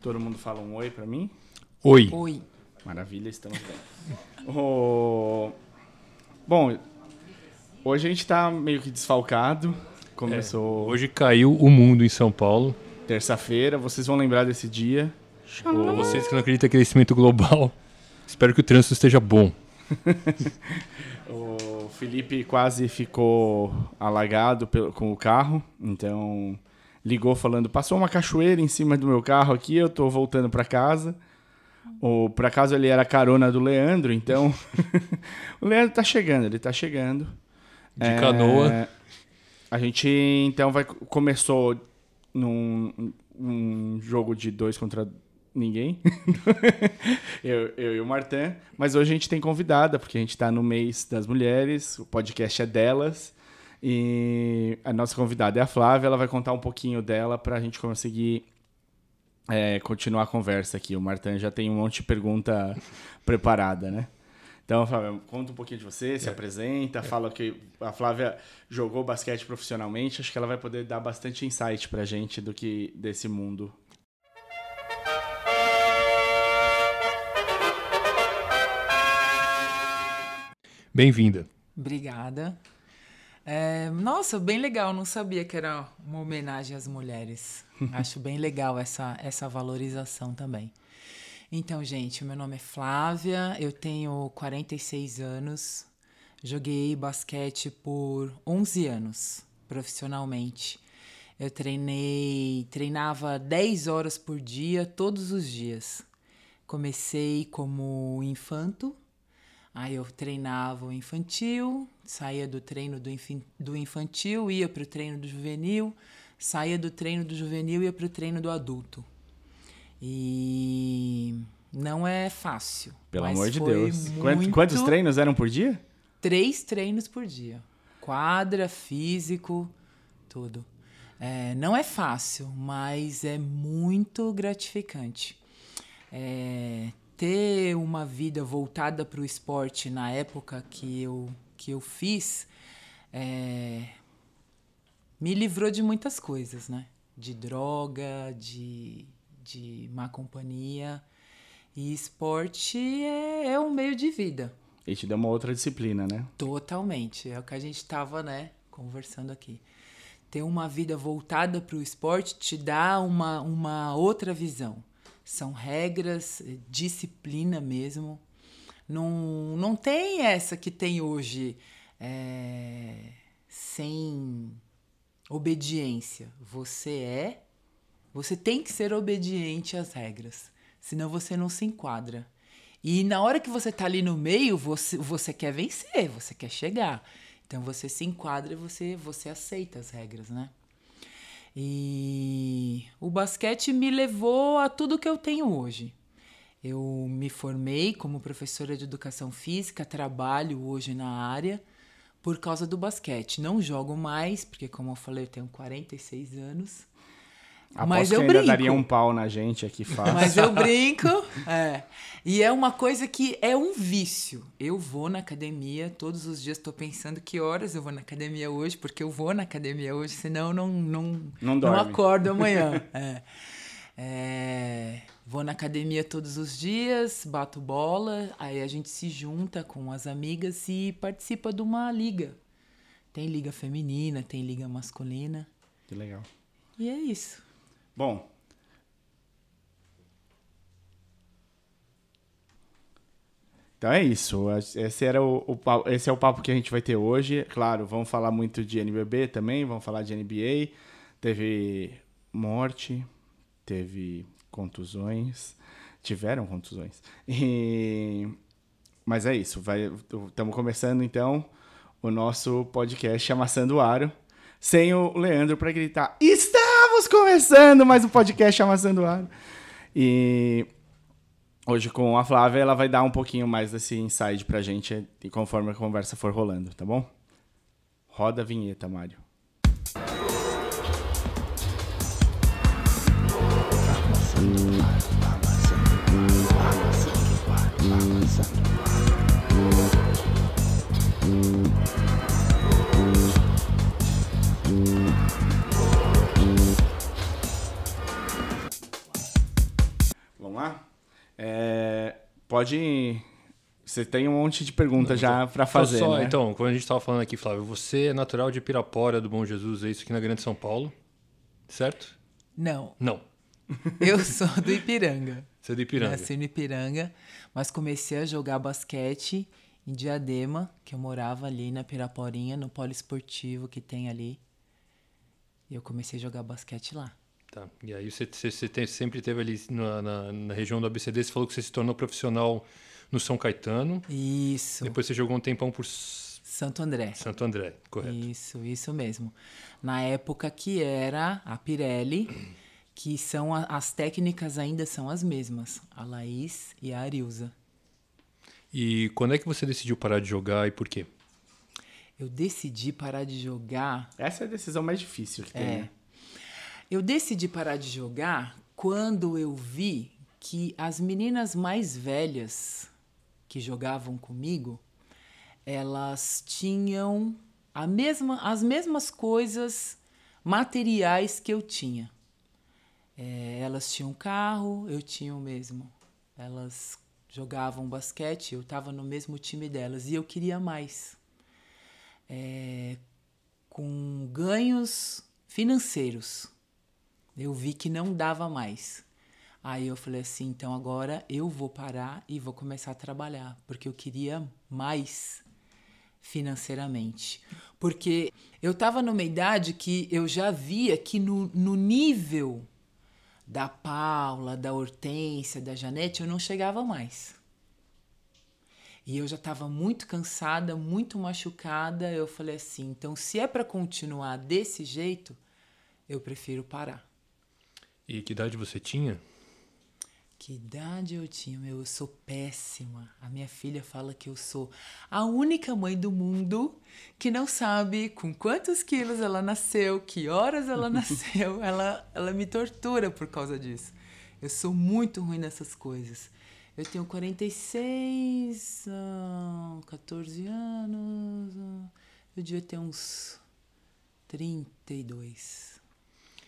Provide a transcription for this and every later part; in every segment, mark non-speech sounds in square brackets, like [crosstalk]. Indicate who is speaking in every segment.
Speaker 1: Todo mundo fala um oi pra mim?
Speaker 2: Oi.
Speaker 3: Oi.
Speaker 1: Maravilha, estamos bem. [laughs] O- Bom, hoje a gente tá meio que desfalcado. Começou
Speaker 2: Hoje caiu o mundo em São Paulo.
Speaker 1: terça-feira, vocês vão lembrar desse dia.
Speaker 2: Pra vocês que não acreditam em crescimento global, [laughs] espero que o trânsito esteja bom. [laughs]
Speaker 1: O Felipe quase ficou alagado pelo- com o carro, então ligou falando: passou uma cachoeira em cima do meu carro aqui, eu tô voltando pra casa. O, por acaso ele era carona do Leandro, então [laughs] o Leandro tá chegando, ele tá chegando.
Speaker 2: De
Speaker 1: É,
Speaker 2: canoa.
Speaker 1: A gente então vai começou num um jogo de dois contra ninguém. [laughs] eu, eu e o Martin. Mas hoje a gente tem convidada, porque a gente está no mês das mulheres, o podcast é delas. E a nossa convidada é a Flávia, ela vai contar um pouquinho dela para a gente conseguir é, continuar a conversa aqui. O Martin já tem um monte de pergunta [laughs] preparada, né? Então, Flávia, conta um pouquinho de você, se apresenta, fala que a Flávia jogou basquete profissionalmente, acho que ela vai poder dar bastante insight pra gente do que desse mundo.
Speaker 2: Bem-vinda.
Speaker 3: Obrigada. É, nossa, bem legal. Não sabia que era uma homenagem às mulheres. [laughs] Acho bem legal essa, essa valorização também. Então, gente, meu nome é Flávia, eu tenho 46 anos, joguei basquete por 11 anos, profissionalmente. Eu treinei, treinava 10 horas por dia, todos os dias. Comecei como infanto, Aí eu treinava o infantil, saía do treino do, do infantil, ia para o treino do juvenil, saía do treino do juvenil, ia para o treino do adulto. E não é fácil.
Speaker 1: Pelo
Speaker 3: mas
Speaker 1: amor de Deus.
Speaker 3: Muito-
Speaker 1: Quantos treinos eram por dia?
Speaker 3: Três treinos por dia. Quadra, físico, tudo. É, não é fácil, mas é muito gratificante. É, ter uma vida voltada para o esporte na época que eu, que eu fiz é, me livrou de muitas coisas, né? De droga, de, de má companhia. E esporte é, é um meio de vida.
Speaker 1: E te deu uma outra disciplina, né?
Speaker 3: Totalmente. É o que a gente estava, né, conversando aqui. Ter uma vida voltada para o esporte te dá uma, uma outra visão. São regras, eh, disciplina mesmo. Não, não tem essa que tem hoje é, sem obediência. Você é, você tem que ser obediente às regras, senão você não se enquadra. E na hora que você tá ali no meio, você, você quer vencer, você quer chegar. Então você se enquadra e você, você aceita as regras, né? E o basquete me levou a tudo que eu tenho hoje. Eu me formei como professora de educação física, trabalho hoje na área por causa do basquete. Não jogo mais, porque como eu falei, eu tenho 46 anos.
Speaker 1: Aposto
Speaker 3: Mas eu brinco.
Speaker 1: daria um pau na gente aqui fácil.
Speaker 3: Mas eu [laughs] brinco. É. E é uma coisa que é um vício. Eu vou na academia todos os dias, tô pensando que horas eu vou na academia hoje, porque eu vou na academia hoje, senão eu não, não,
Speaker 1: Não dorme.
Speaker 3: acordo amanhã. [laughs] É. É, Vou na academia todos os dias, bato bola, aí a gente se junta com as amigas e participa de uma liga. Tem liga feminina, tem liga masculina.
Speaker 1: Que legal.
Speaker 3: E é isso.
Speaker 1: Bom. Então é isso. Esse, era o, o esse é o papo que a gente vai ter hoje. Claro, vamos falar muito de NBB também, vamos falar de NBA. Teve morte, teve contusões, tiveram contusões. E- Mas é isso. Estamos começando então o nosso podcast Amassando o Aro, sem o Leandro para gritar: Estamos começando mais um podcast Amassando o Aro. E hoje com a Flávia, ela vai dar um pouquinho mais desse insight pra gente e conforme a conversa for rolando, tá bom? Roda a vinheta, Mário. É, pode. Você tem um monte de perguntas já para fazer.
Speaker 2: Só,
Speaker 1: né?
Speaker 2: Então, quando a gente estava falando aqui, Flávio, você é natural de Pirapora, do Bom Jesus, é isso aqui na Grande São Paulo, certo?
Speaker 3: Não,
Speaker 2: Não. [laughs]
Speaker 3: eu sou do Ipiranga.
Speaker 2: Você é do Ipiranga.
Speaker 3: Nasci no Ipiranga, mas comecei a jogar basquete em Diadema, que eu morava ali na Piraporinha, no poliesportivo que tem ali. E eu comecei a jogar basquete lá.
Speaker 2: Tá. E aí você, você, você tem- sempre teve ali na, na, na região do ABCD, você falou que você se tornou profissional no São Caetano.
Speaker 3: Isso,
Speaker 2: Depois você jogou um tempão por
Speaker 3: Santo André.
Speaker 2: Santo André, correto?
Speaker 3: Isso, isso mesmo. Na época que era a Pirelli, [clears throat] que são a- as técnicas ainda são as mesmas, a Laís e a Arilza.
Speaker 2: E quando é que você decidiu parar de jogar e por quê?
Speaker 3: Eu decidi parar de jogar
Speaker 1: Essa é a decisão mais difícil que tem.
Speaker 3: É.
Speaker 1: né?
Speaker 3: Eu decidi parar de jogar quando eu vi que as meninas mais velhas que jogavam comigo, elas tinham a mesma, as mesmas coisas materiais que eu tinha. É, elas tinham carro, eu tinha o mesmo. Elas jogavam basquete, eu estava no mesmo time delas e eu queria mais. É, com ganhos financeiros. Eu vi que não dava mais. Aí eu falei assim, então agora eu vou parar e vou começar a trabalhar, porque eu queria mais financeiramente. Porque eu estava numa idade que eu já via que no, no nível da Paula, da Hortência, da Janete, eu não chegava mais. E eu já estava muito cansada, muito machucada. Eu falei assim: então, se é para continuar desse jeito, eu prefiro parar.
Speaker 2: E que idade você tinha?
Speaker 3: Que idade eu tinha? Meu, eu sou péssima. A minha filha fala que eu sou a única mãe do mundo que não sabe com quantos quilos ela nasceu, que horas ela [laughs] nasceu. Ela, ela me tortura por causa disso. Eu sou muito ruim nessas coisas. Eu tenho 46, ah, 14 anos. ah, eu devia ter uns 32,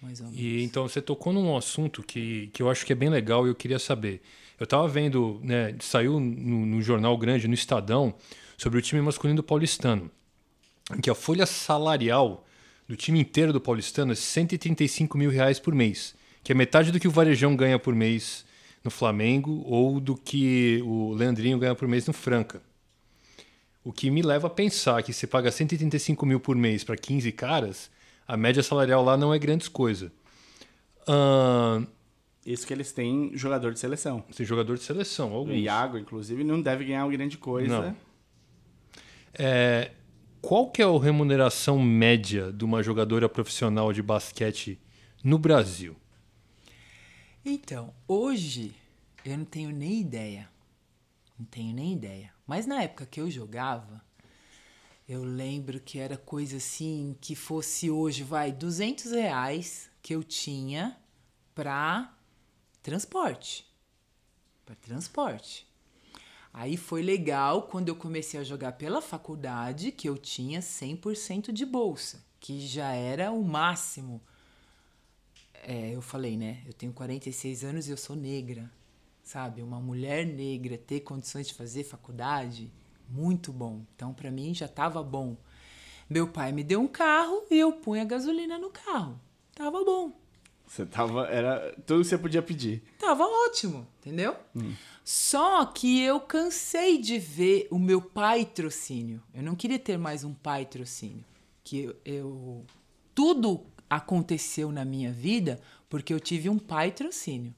Speaker 3: mais ou menos.
Speaker 2: E então você tocou num assunto que, que eu acho que é bem legal e eu queria saber. Eu tava vendo, né, saiu no, no jornal grande, no Estadão, sobre o time masculino do Paulistano, que a folha salarial do time inteiro do Paulistano é 135 mil reais por mês, que é metade do que o Varejão ganha por mês no Flamengo ou do que o Leandrinho ganha por mês no Franca. O que me leva a pensar que se paga 135 mil por mês para 15 caras, a média salarial lá não é grandes coisa. Ahn,
Speaker 1: Isso que eles têm jogador de seleção.
Speaker 2: tem jogador de seleção,
Speaker 1: O
Speaker 2: alguns.
Speaker 1: Iago, inclusive, não deve ganhar uma grande coisa.
Speaker 2: Não. É, qual que é a remuneração média de uma jogadora profissional de basquete no Brasil?
Speaker 3: Então, hoje eu não tenho nem ideia. Não tenho nem ideia. Mas na época que eu jogava, eu lembro que era coisa assim, que fosse hoje, vai, 200 reais que eu tinha pra transporte. Pra transporte. Aí foi legal quando eu comecei a jogar pela faculdade, que eu tinha 100% de bolsa, que já era o máximo é, eu falei, né? Eu tenho 46 anos e eu sou negra, sabe? Uma mulher negra ter condições de fazer faculdade, muito bom. Então, pra mim, já tava bom. Meu pai me deu um carro e eu punha gasolina no carro. Tava bom.
Speaker 1: Você tava. Era tudo que você podia pedir.
Speaker 3: Tava ótimo, entendeu? Só que eu cansei de ver o meu patrocínio. Eu não queria ter mais um patrocínio. Que eu, eu- tudo aconteceu na minha vida porque eu tive um patrocínio.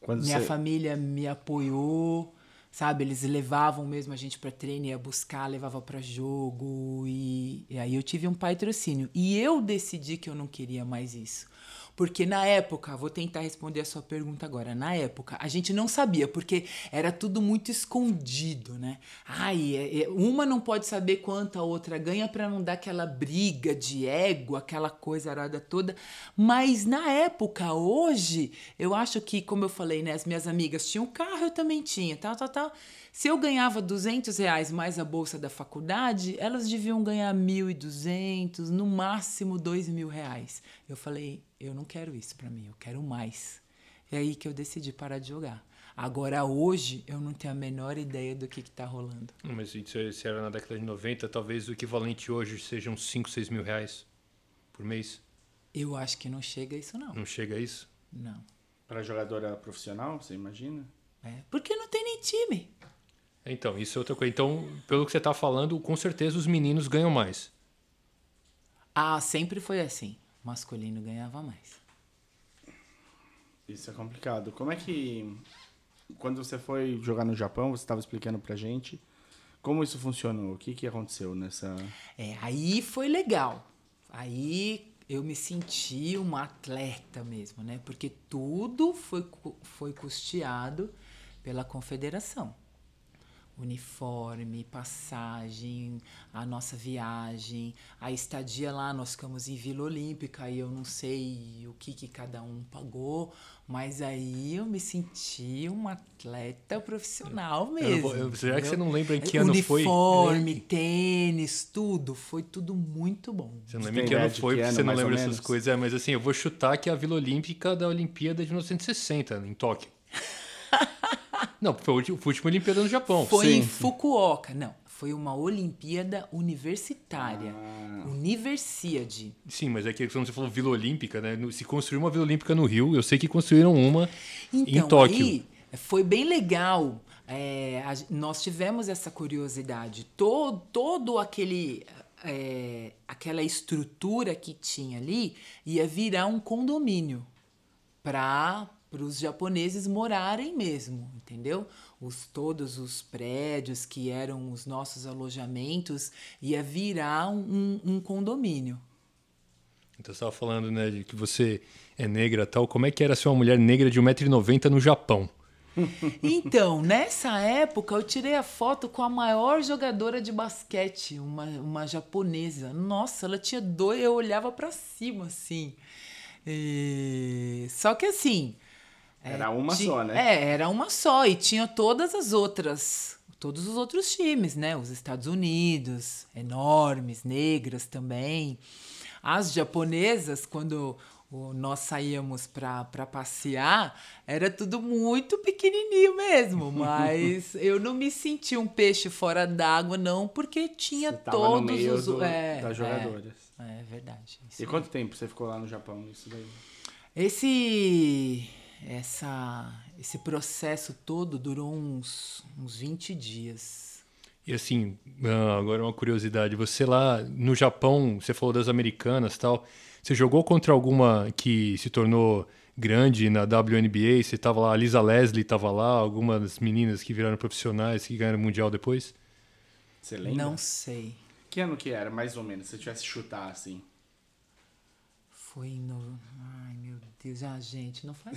Speaker 1: Quando
Speaker 3: Minha
Speaker 1: você...
Speaker 3: família me apoiou, sabe? Eles levavam mesmo a gente pra treino, ia buscar, levava pra jogo e, e aí eu tive um patrocínio. E eu decidi que eu não queria mais isso. Porque na época, vou tentar responder a sua pergunta agora. Na época, a gente não sabia, porque era tudo muito escondido, né? Ai, é- é- uma não pode saber quanto a outra ganha pra não dar aquela briga de ego, aquela coisa arada toda. Mas na época, hoje, eu acho que, como eu falei, né? As minhas amigas tinham carro, eu também tinha, tal, tal, tal. Se eu ganhava 200 reais mais a bolsa da faculdade, elas deviam ganhar 1.200, no máximo 2 mil reais. Eu falei, eu não quero isso pra mim, eu quero mais. É aí que eu decidi parar de jogar. Agora, hoje, eu não tenho a menor ideia do que está rolando.
Speaker 2: Mas se, era na década de 90, talvez o equivalente hoje seja uns 5, 6 mil reais por mês.
Speaker 3: Eu acho que não chega a isso, não.
Speaker 2: Não chega a isso?
Speaker 3: Não.
Speaker 1: Para jogadora profissional, você imagina?
Speaker 3: É, porque não tem nem time.
Speaker 2: Então, isso é outra coisa. Então, pelo que você está falando, com certeza os meninos ganham mais.
Speaker 3: Ah, sempre foi assim. Masculino ganhava mais.
Speaker 1: Isso é complicado. Como é que. Quando você foi jogar no Japão, você estava explicando pra gente como isso funcionou, o que, que aconteceu nessa.
Speaker 3: É, aí foi legal. Aí eu me senti uma atleta mesmo, né? Porque tudo foi, foi custeado pela confederação uniforme, passagem, a nossa viagem, a estadia lá, nós ficamos em Vila Olímpica e eu não sei o que, que cada um pagou, mas aí eu me senti uma atleta profissional mesmo.
Speaker 2: Eu, eu, será que você não lembra em que ano
Speaker 3: uniforme,
Speaker 2: foi?
Speaker 3: Uniforme, tênis, tudo, foi tudo muito bom.
Speaker 2: Você não lembra em que ano foi, porque você não lembra dessas coisas, é, mas assim, eu vou chutar que é a Vila Olímpica da Olimpíada de 1960, em Tóquio. Não, foi a última Olimpíada no Japão.
Speaker 3: Foi sim, em Fukuoka. Não, foi uma Olimpíada universitária. Ah. Universiade.
Speaker 2: Sim, mas é que quando você falou Vila Olímpica, né? Se construiu uma Vila Olímpica no Rio, eu sei que construíram uma então, em Tóquio. Aí,
Speaker 3: foi bem legal. É, a, nós tivemos essa curiosidade. Todo, todo aquele. É, aquela estrutura que tinha ali ia virar um condomínio para para os japoneses morarem mesmo, entendeu? Os, todos os prédios que eram os nossos alojamentos ia virar um, um condomínio.
Speaker 2: Então você estava falando, né, de que você é negra tal. Como é que era ser uma mulher negra de 1,90m no Japão? [laughs]
Speaker 3: Então, nessa época eu tirei a foto com a maior jogadora de basquete, uma, uma japonesa. Nossa, ela tinha dois, eu olhava para cima assim. E... Só que assim,
Speaker 1: era uma só, né?
Speaker 3: É, era uma só. E tinha todas as outras, todos os outros times, né? Os Estados Unidos, enormes, negras também. As japonesas, quando nós saíamos para passear, era tudo muito pequenininho mesmo, [laughs] mas eu não me senti um peixe fora d'água não, porque tinha você todos os
Speaker 1: do, é, das jogadoras.
Speaker 3: É, é verdade.
Speaker 1: E quanto tempo você ficou lá no Japão isso daí?
Speaker 3: Esse essa, esse processo todo durou uns, uns 20 dias.
Speaker 2: E assim, ah, agora uma curiosidade, você lá no Japão, você falou das americanas tal, você jogou contra alguma que se tornou grande na WNBA? Você estava lá, a Lisa Leslie estava lá, algumas meninas que viraram profissionais, que ganharam mundial depois?
Speaker 1: Você lembra?
Speaker 3: Não sei.
Speaker 1: Que ano que era, mais ou menos, se eu tivesse chutar assim?
Speaker 3: Foi no. Ai, Deus. Ah, gente, não faz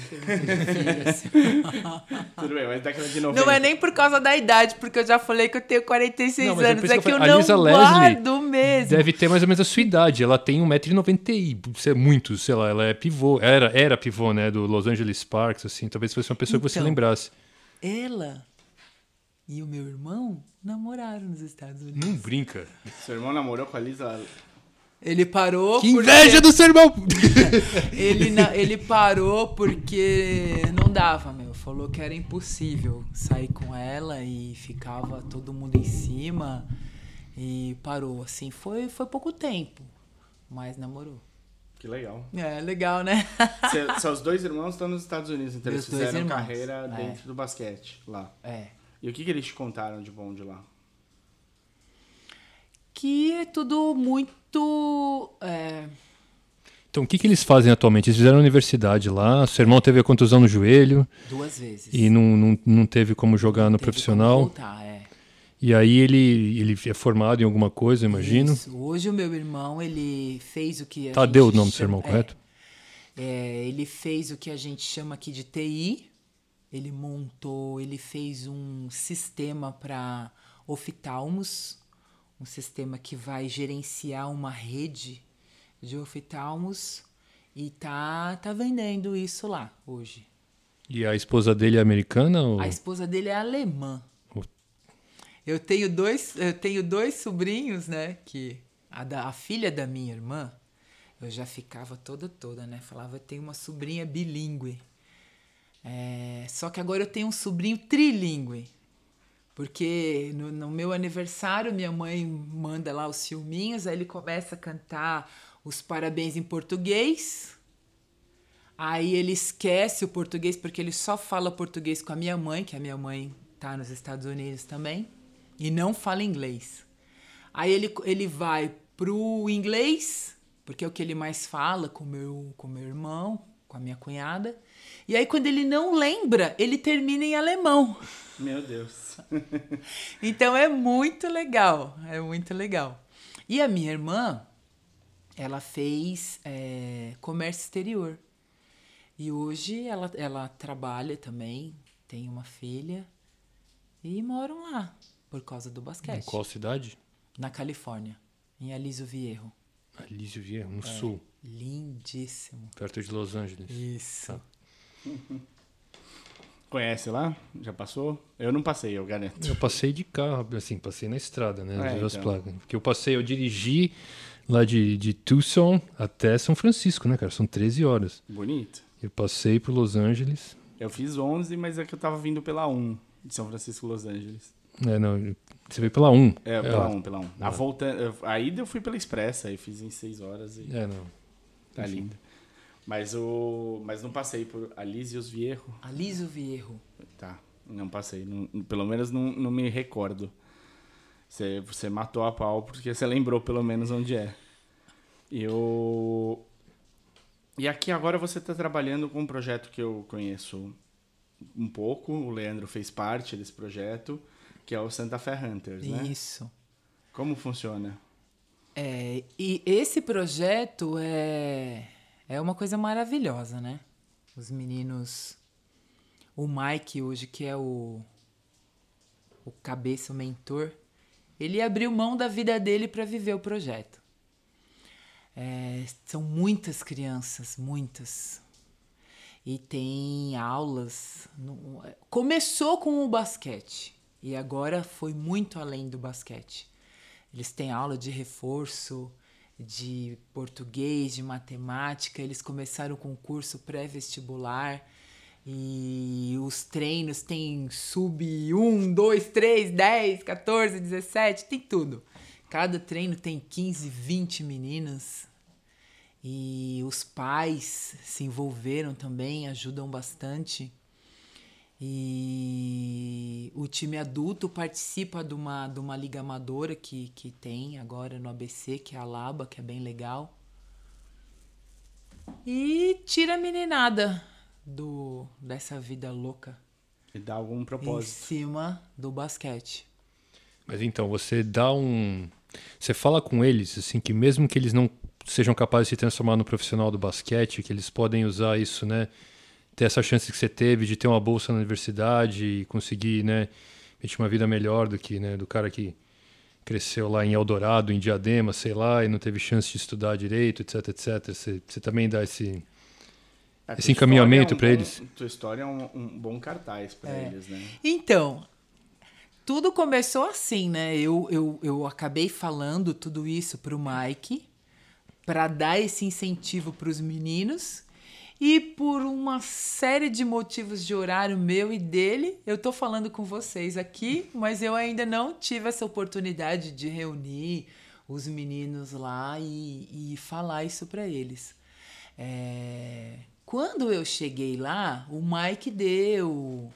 Speaker 3: assim. [laughs]
Speaker 1: Tudo bem, mas década de 90.
Speaker 3: Não é nem por causa da idade, porque eu já falei que eu tenho 46 não, é anos. É, é que eu, eu não Lisa guardo mesmo.
Speaker 2: Deve ter mais ou menos a sua idade. Ela tem 1,90m e é muito, sei lá, ela é pivô. Era, era pivô, né? Do Los Angeles Sparks, assim. Talvez fosse uma pessoa então, que você então, lembrasse.
Speaker 3: Ela e o meu irmão namoraram nos Estados Unidos.
Speaker 2: Não brinca.
Speaker 1: Seu irmão namorou com a Lisa
Speaker 3: ele parou.
Speaker 2: Que porque... inveja do seu irmão! [laughs]
Speaker 3: ele, ele parou porque não dava, meu. Falou que era impossível sair com ela e ficava todo mundo em cima. E parou, assim. Foi, foi pouco tempo, mas namorou.
Speaker 1: Que legal.
Speaker 3: É, legal, né? [laughs]
Speaker 1: Seus dois irmãos estão nos Estados Unidos, então Meus eles fizeram carreira é. dentro do basquete lá.
Speaker 3: É.
Speaker 1: E o que, que eles te contaram de bom de lá?
Speaker 3: Que é tudo muito. É...
Speaker 2: Então, o que, que eles fazem atualmente? Eles fizeram universidade lá, seu irmão teve a contusão no joelho.
Speaker 3: Duas vezes.
Speaker 2: E não, não, não teve como jogar não no profissional.
Speaker 3: voltar, é.
Speaker 2: E aí ele, ele é formado em alguma coisa, imagino. Isso.
Speaker 3: Hoje o meu irmão, ele fez o que a
Speaker 2: Tadeu
Speaker 3: gente
Speaker 2: o nome do seu irmão,
Speaker 3: é,
Speaker 2: correto?
Speaker 3: É, ele fez o que a gente chama aqui de TI. Ele montou, ele fez um sistema para oftalmos, um sistema que vai gerenciar uma rede de oftalmos e tá, tá vendendo isso lá hoje.
Speaker 2: E a esposa dele é americana? Ou...
Speaker 3: A esposa dele é alemã. Eu tenho dois, eu tenho dois sobrinhos, né? Que a, da, a filha da minha irmã, eu já ficava toda toda, né? Falava, tem uma sobrinha bilíngue. É, só que agora eu tenho um sobrinho trilingue. Porque no, no, meu aniversário, minha mãe manda lá os filminhos, aí ele começa a cantar os parabéns em português. Aí ele esquece o português porque ele só fala português com a minha mãe, que a minha mãe tá nos Estados Unidos também, e não fala inglês. Aí ele, ele vai pro inglês, porque é o que ele mais fala com meu, com meu irmão, com a minha cunhada. E aí, quando ele não lembra, ele termina em alemão.
Speaker 1: Meu Deus. [laughs]
Speaker 3: então é muito legal, é muito legal. E a minha irmã, ela fez é, comércio exterior. E hoje ela, ela trabalha também, tem uma filha e moram lá por causa do basquete. Em
Speaker 2: qual cidade?
Speaker 3: Na Califórnia, em Aliso Viejo.
Speaker 2: Aliso Viejo, no é, sul.
Speaker 3: Lindíssimo.
Speaker 2: Perto de Los Angeles.
Speaker 3: Isso. Tá. [laughs]
Speaker 1: Conhece lá? Já passou? Eu não passei, eu garanto.
Speaker 2: Eu passei de carro, assim, passei na estrada, né? É, então. placas. Porque eu passei, eu dirigi lá de, de Tucson até São Francisco, né, cara? São 13 horas.
Speaker 1: Bonito.
Speaker 2: Eu passei por Los Angeles.
Speaker 1: Eu fiz 11, mas é que eu tava vindo pela 1 de São Francisco, Los Angeles.
Speaker 2: É, não, você veio pela 1.
Speaker 1: É, pela 1, pela 1. A volta, a ida eu fui pela Expressa, aí fiz em 6 horas e...
Speaker 2: É, não.
Speaker 1: Tá Enfim. lindo. Mas, o... Mas não passei por Alísios Vierro.
Speaker 3: Alísio Vierro.
Speaker 1: Tá, não passei. Não, pelo menos não, não me recordo. Você, você matou a pau porque você lembrou pelo menos onde é. Eu... E aqui agora você está trabalhando com um projeto que eu conheço um pouco. O Leandro fez parte desse projeto, que é o Santa Fé Hunters, né?
Speaker 3: Isso.
Speaker 1: Como funciona?
Speaker 3: É, e esse projeto é é uma coisa maravilhosa, né? Os meninos. O Mike, hoje, que é o, o cabeça, o mentor, ele abriu mão da vida dele para viver o projeto. É, são muitas crianças, muitas. E tem aulas. No, começou com o basquete e agora foi muito além do basquete. Eles têm aula de reforço, de português, de matemática. Eles começaram o concurso pré-vestibular e os treinos tem sub 1, 2, 3, 10, 14, 17, tem tudo. Cada treino tem 15, 20 meninas. E os pais se envolveram também, ajudam bastante. E o time adulto participa de uma, de uma liga amadora que, que tem agora no ABC, que é a Laba, que é bem legal. E tira a meninada do, dessa vida louca.
Speaker 1: E dá algum propósito.
Speaker 3: Em cima do basquete.
Speaker 2: Mas então, você dá um. Você fala com eles, assim, que mesmo que eles não sejam capazes de se transformar no profissional do basquete, que eles podem usar isso, né? Ter essa chance que você teve de ter uma bolsa na universidade e conseguir, né, uma vida melhor do que, né, do cara que cresceu lá em Eldorado, em Diadema, sei lá, e não teve chance de estudar direito, etc, etc. Você, você também dá esse esse encaminhamento é um para eles.
Speaker 1: Tua história é um, um bom cartaz para é. eles, né?
Speaker 3: Então, tudo começou assim, né? Eu, eu, eu acabei falando tudo isso pro Mike para dar esse incentivo para os meninos e por uma série de motivos de horário meu e dele, eu tô falando com vocês aqui, mas eu ainda não tive essa oportunidade de reunir os meninos lá e, e falar isso para eles. É... Quando eu cheguei lá, o Mike deu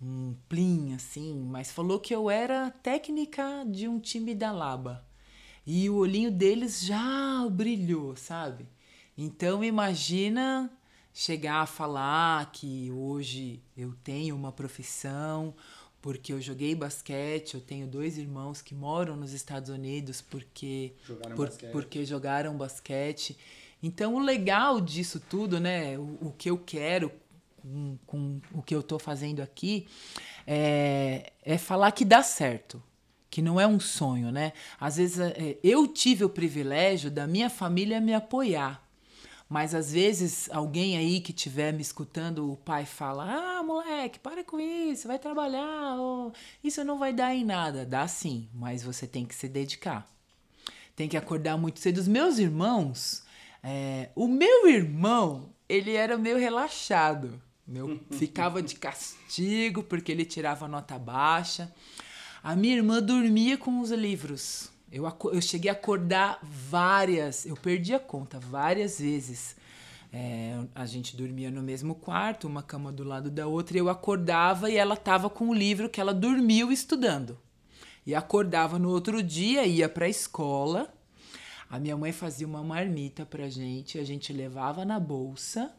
Speaker 3: um plim assim, mas falou que eu era técnica de um time da Laba. E o olhinho deles já brilhou, sabe? Então imagina chegar a falar que hoje eu tenho uma profissão porque eu joguei basquete, eu tenho dois irmãos que moram nos Estados Unidos porque
Speaker 1: jogaram, por, basquete.
Speaker 3: Porque jogaram basquete. Então o legal disso tudo, né, o, o que eu quero com, com, o que eu estou fazendo aqui é, é falar que dá certo que não é um sonho, né? Às vezes é, eu tive o privilégio da minha família me apoiar. Mas às vezes alguém aí que estiver me escutando, o pai fala: Ah, moleque, para com isso, vai trabalhar, oh, isso não vai dar em nada. Dá sim, mas você tem que se dedicar. Tem que acordar muito cedo. Os meus irmãos, é, o meu irmão, ele era meio relaxado. Meu [laughs] ficava de castigo porque ele tirava nota baixa. A minha irmã dormia com os livros. Eu, eu cheguei a acordar várias, eu perdi a conta várias vezes. É, a gente dormia no mesmo quarto, uma cama do lado da outra, e eu acordava e ela estava com o livro que ela dormiu estudando. E acordava no outro dia, ia para a escola. A minha mãe fazia uma marmita pra gente, a gente levava na bolsa.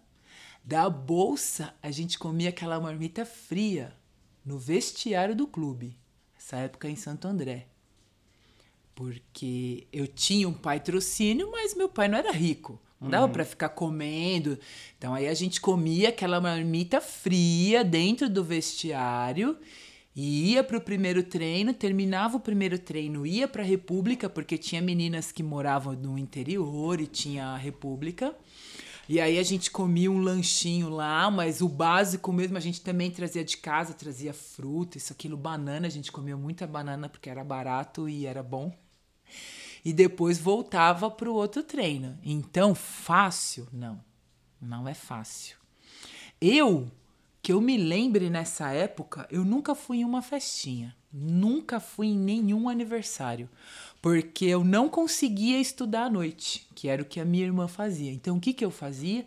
Speaker 3: Da bolsa, a gente comia aquela marmita fria no vestiário do clube. Essa época em Santo André porque eu tinha um patrocínio, mas meu pai não era rico. Não dava uhum. para ficar comendo. Então aí a gente comia aquela marmita fria dentro do vestiário e ia para o primeiro treino, terminava o primeiro treino, ia para a República, porque tinha meninas que moravam no interior e tinha a República. E aí a gente comia um lanchinho lá, mas o básico mesmo a gente também trazia de casa, trazia fruta, isso aquilo, banana, a gente comia muita banana porque era barato e era bom e depois voltava para o outro treino. Então, fácil? Não, não é fácil. Eu, que eu me lembre nessa época, eu nunca fui em uma festinha, nunca fui em nenhum aniversário, porque eu não conseguia estudar à noite, que era o que a minha irmã fazia. Então, o que, que eu fazia?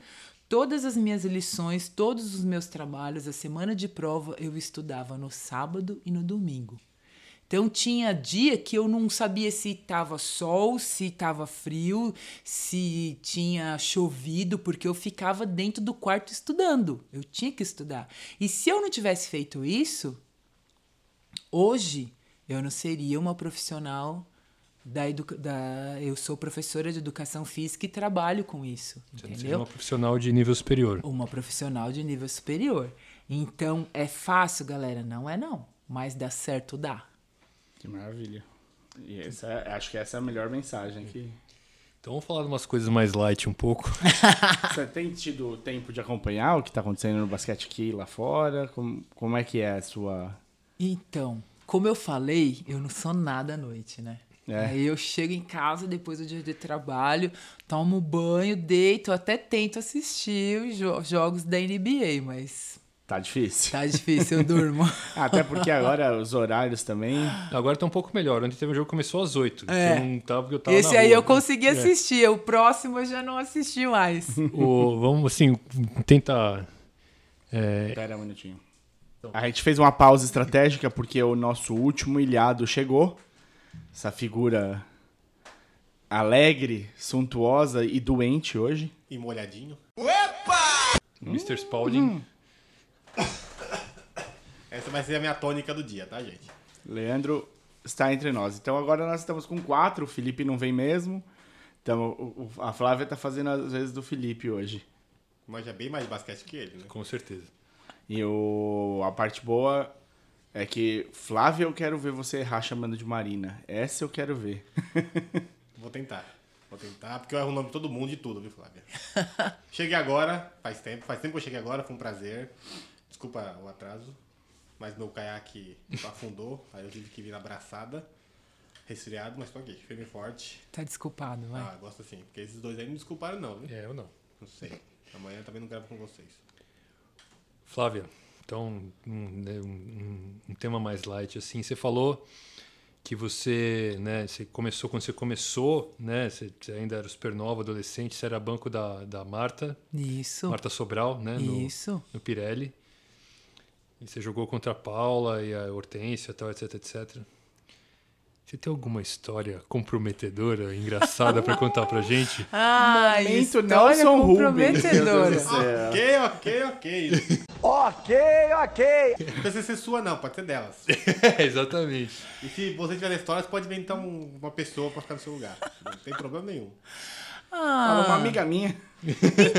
Speaker 3: Todas as minhas lições, todos os meus trabalhos, a semana de prova, eu estudava no sábado e no domingo. Então tinha dia que eu não sabia se estava sol, se estava frio, se tinha chovido, porque eu ficava dentro do quarto estudando. Eu tinha que estudar. E se eu não tivesse feito isso, hoje eu não seria uma profissional da, da eu sou professora de educação física e trabalho com isso, Você entendeu?
Speaker 2: uma profissional de nível superior.
Speaker 3: Uma profissional de nível superior. Então é fácil, galera, não é não, mas dá certo dá.
Speaker 1: Que maravilha. E essa, é, acho que essa é a melhor mensagem aqui.
Speaker 2: Então vamos falar de umas coisas mais light um pouco. [laughs]
Speaker 1: Você tem tido tempo de acompanhar o que está acontecendo no basquete aqui lá fora? Como, como é que é a sua.
Speaker 3: Então, como eu falei, eu não sou nada à noite, né?
Speaker 1: É.
Speaker 3: Aí eu chego em casa depois do dia de trabalho, tomo banho, deito, até tento assistir os jo jogos da NBA, mas
Speaker 1: Tá difícil.
Speaker 3: Tá difícil, eu durmo. [laughs]
Speaker 1: Até porque agora os horários também.
Speaker 2: Agora tá um pouco melhor. Ontem teve um jogo que começou às 8.
Speaker 3: É.
Speaker 2: Eu não tava porque eu tava
Speaker 3: Esse aí rua. eu consegui é. assistir. É. O próximo eu já não assisti mais. [laughs]
Speaker 2: o, vamos assim, tentar.
Speaker 1: É... Espera um minutinho. A gente fez uma pausa estratégica porque o nosso último ilhado chegou. Essa figura alegre, suntuosa e doente hoje.
Speaker 4: E molhadinho.
Speaker 2: Opa! Mr. Spalding. Hum.
Speaker 4: Essa vai ser a minha tônica do dia, tá, gente?
Speaker 1: Leandro está entre nós. Então agora nós estamos com quatro, o Felipe não vem mesmo. Então a Flávia está fazendo às vezes do Felipe hoje.
Speaker 4: Mas é bem mais basquete que ele, né?
Speaker 2: Com certeza.
Speaker 1: E o, a parte boa é que, Flávia, eu quero ver você errar chamando de Marina. Essa eu quero ver. [laughs]
Speaker 4: Vou tentar. Vou tentar, porque eu erro o nome de todo mundo e tudo, viu, Flávia? [laughs] cheguei agora, faz tempo. Faz tempo que eu cheguei agora, foi um prazer. Desculpa o atraso, mas meu caiaque [laughs] afundou, aí eu tive que vir na braçada. Resfriado, mas tô aqui, firme e forte.
Speaker 3: Tá desculpado, vai.
Speaker 4: Ah, gosto assim, porque esses dois aí não desculparam não, viu?
Speaker 2: É, eu não.
Speaker 4: Não sei. Amanhã também não gravo com vocês.
Speaker 2: Flávia, então, um, né, um, um tema mais light, assim, você falou que você, né, você começou, quando você começou, né, você, ainda era supernova, adolescente, você era banco da, da Marta.
Speaker 3: Isso.
Speaker 2: Marta Sobral, né?
Speaker 3: Isso.
Speaker 2: No, no Pirelli. E você jogou contra a Paula e a Hortência, tal, etc, etc. Você tem alguma história comprometedora, engraçada para contar pra gente? [laughs]
Speaker 3: Ah, Momento Nelson comprometedora.
Speaker 4: ok, ok, ok.
Speaker 5: ok, ok.
Speaker 4: Não precisa ser sua não, pode ser delas.
Speaker 2: é, [laughs] exatamente.
Speaker 4: E se você tiver na história, você pode inventar um, uma pessoa para ficar no seu lugar. Não tem problema nenhum.
Speaker 1: Ah. Fala uma amiga minha.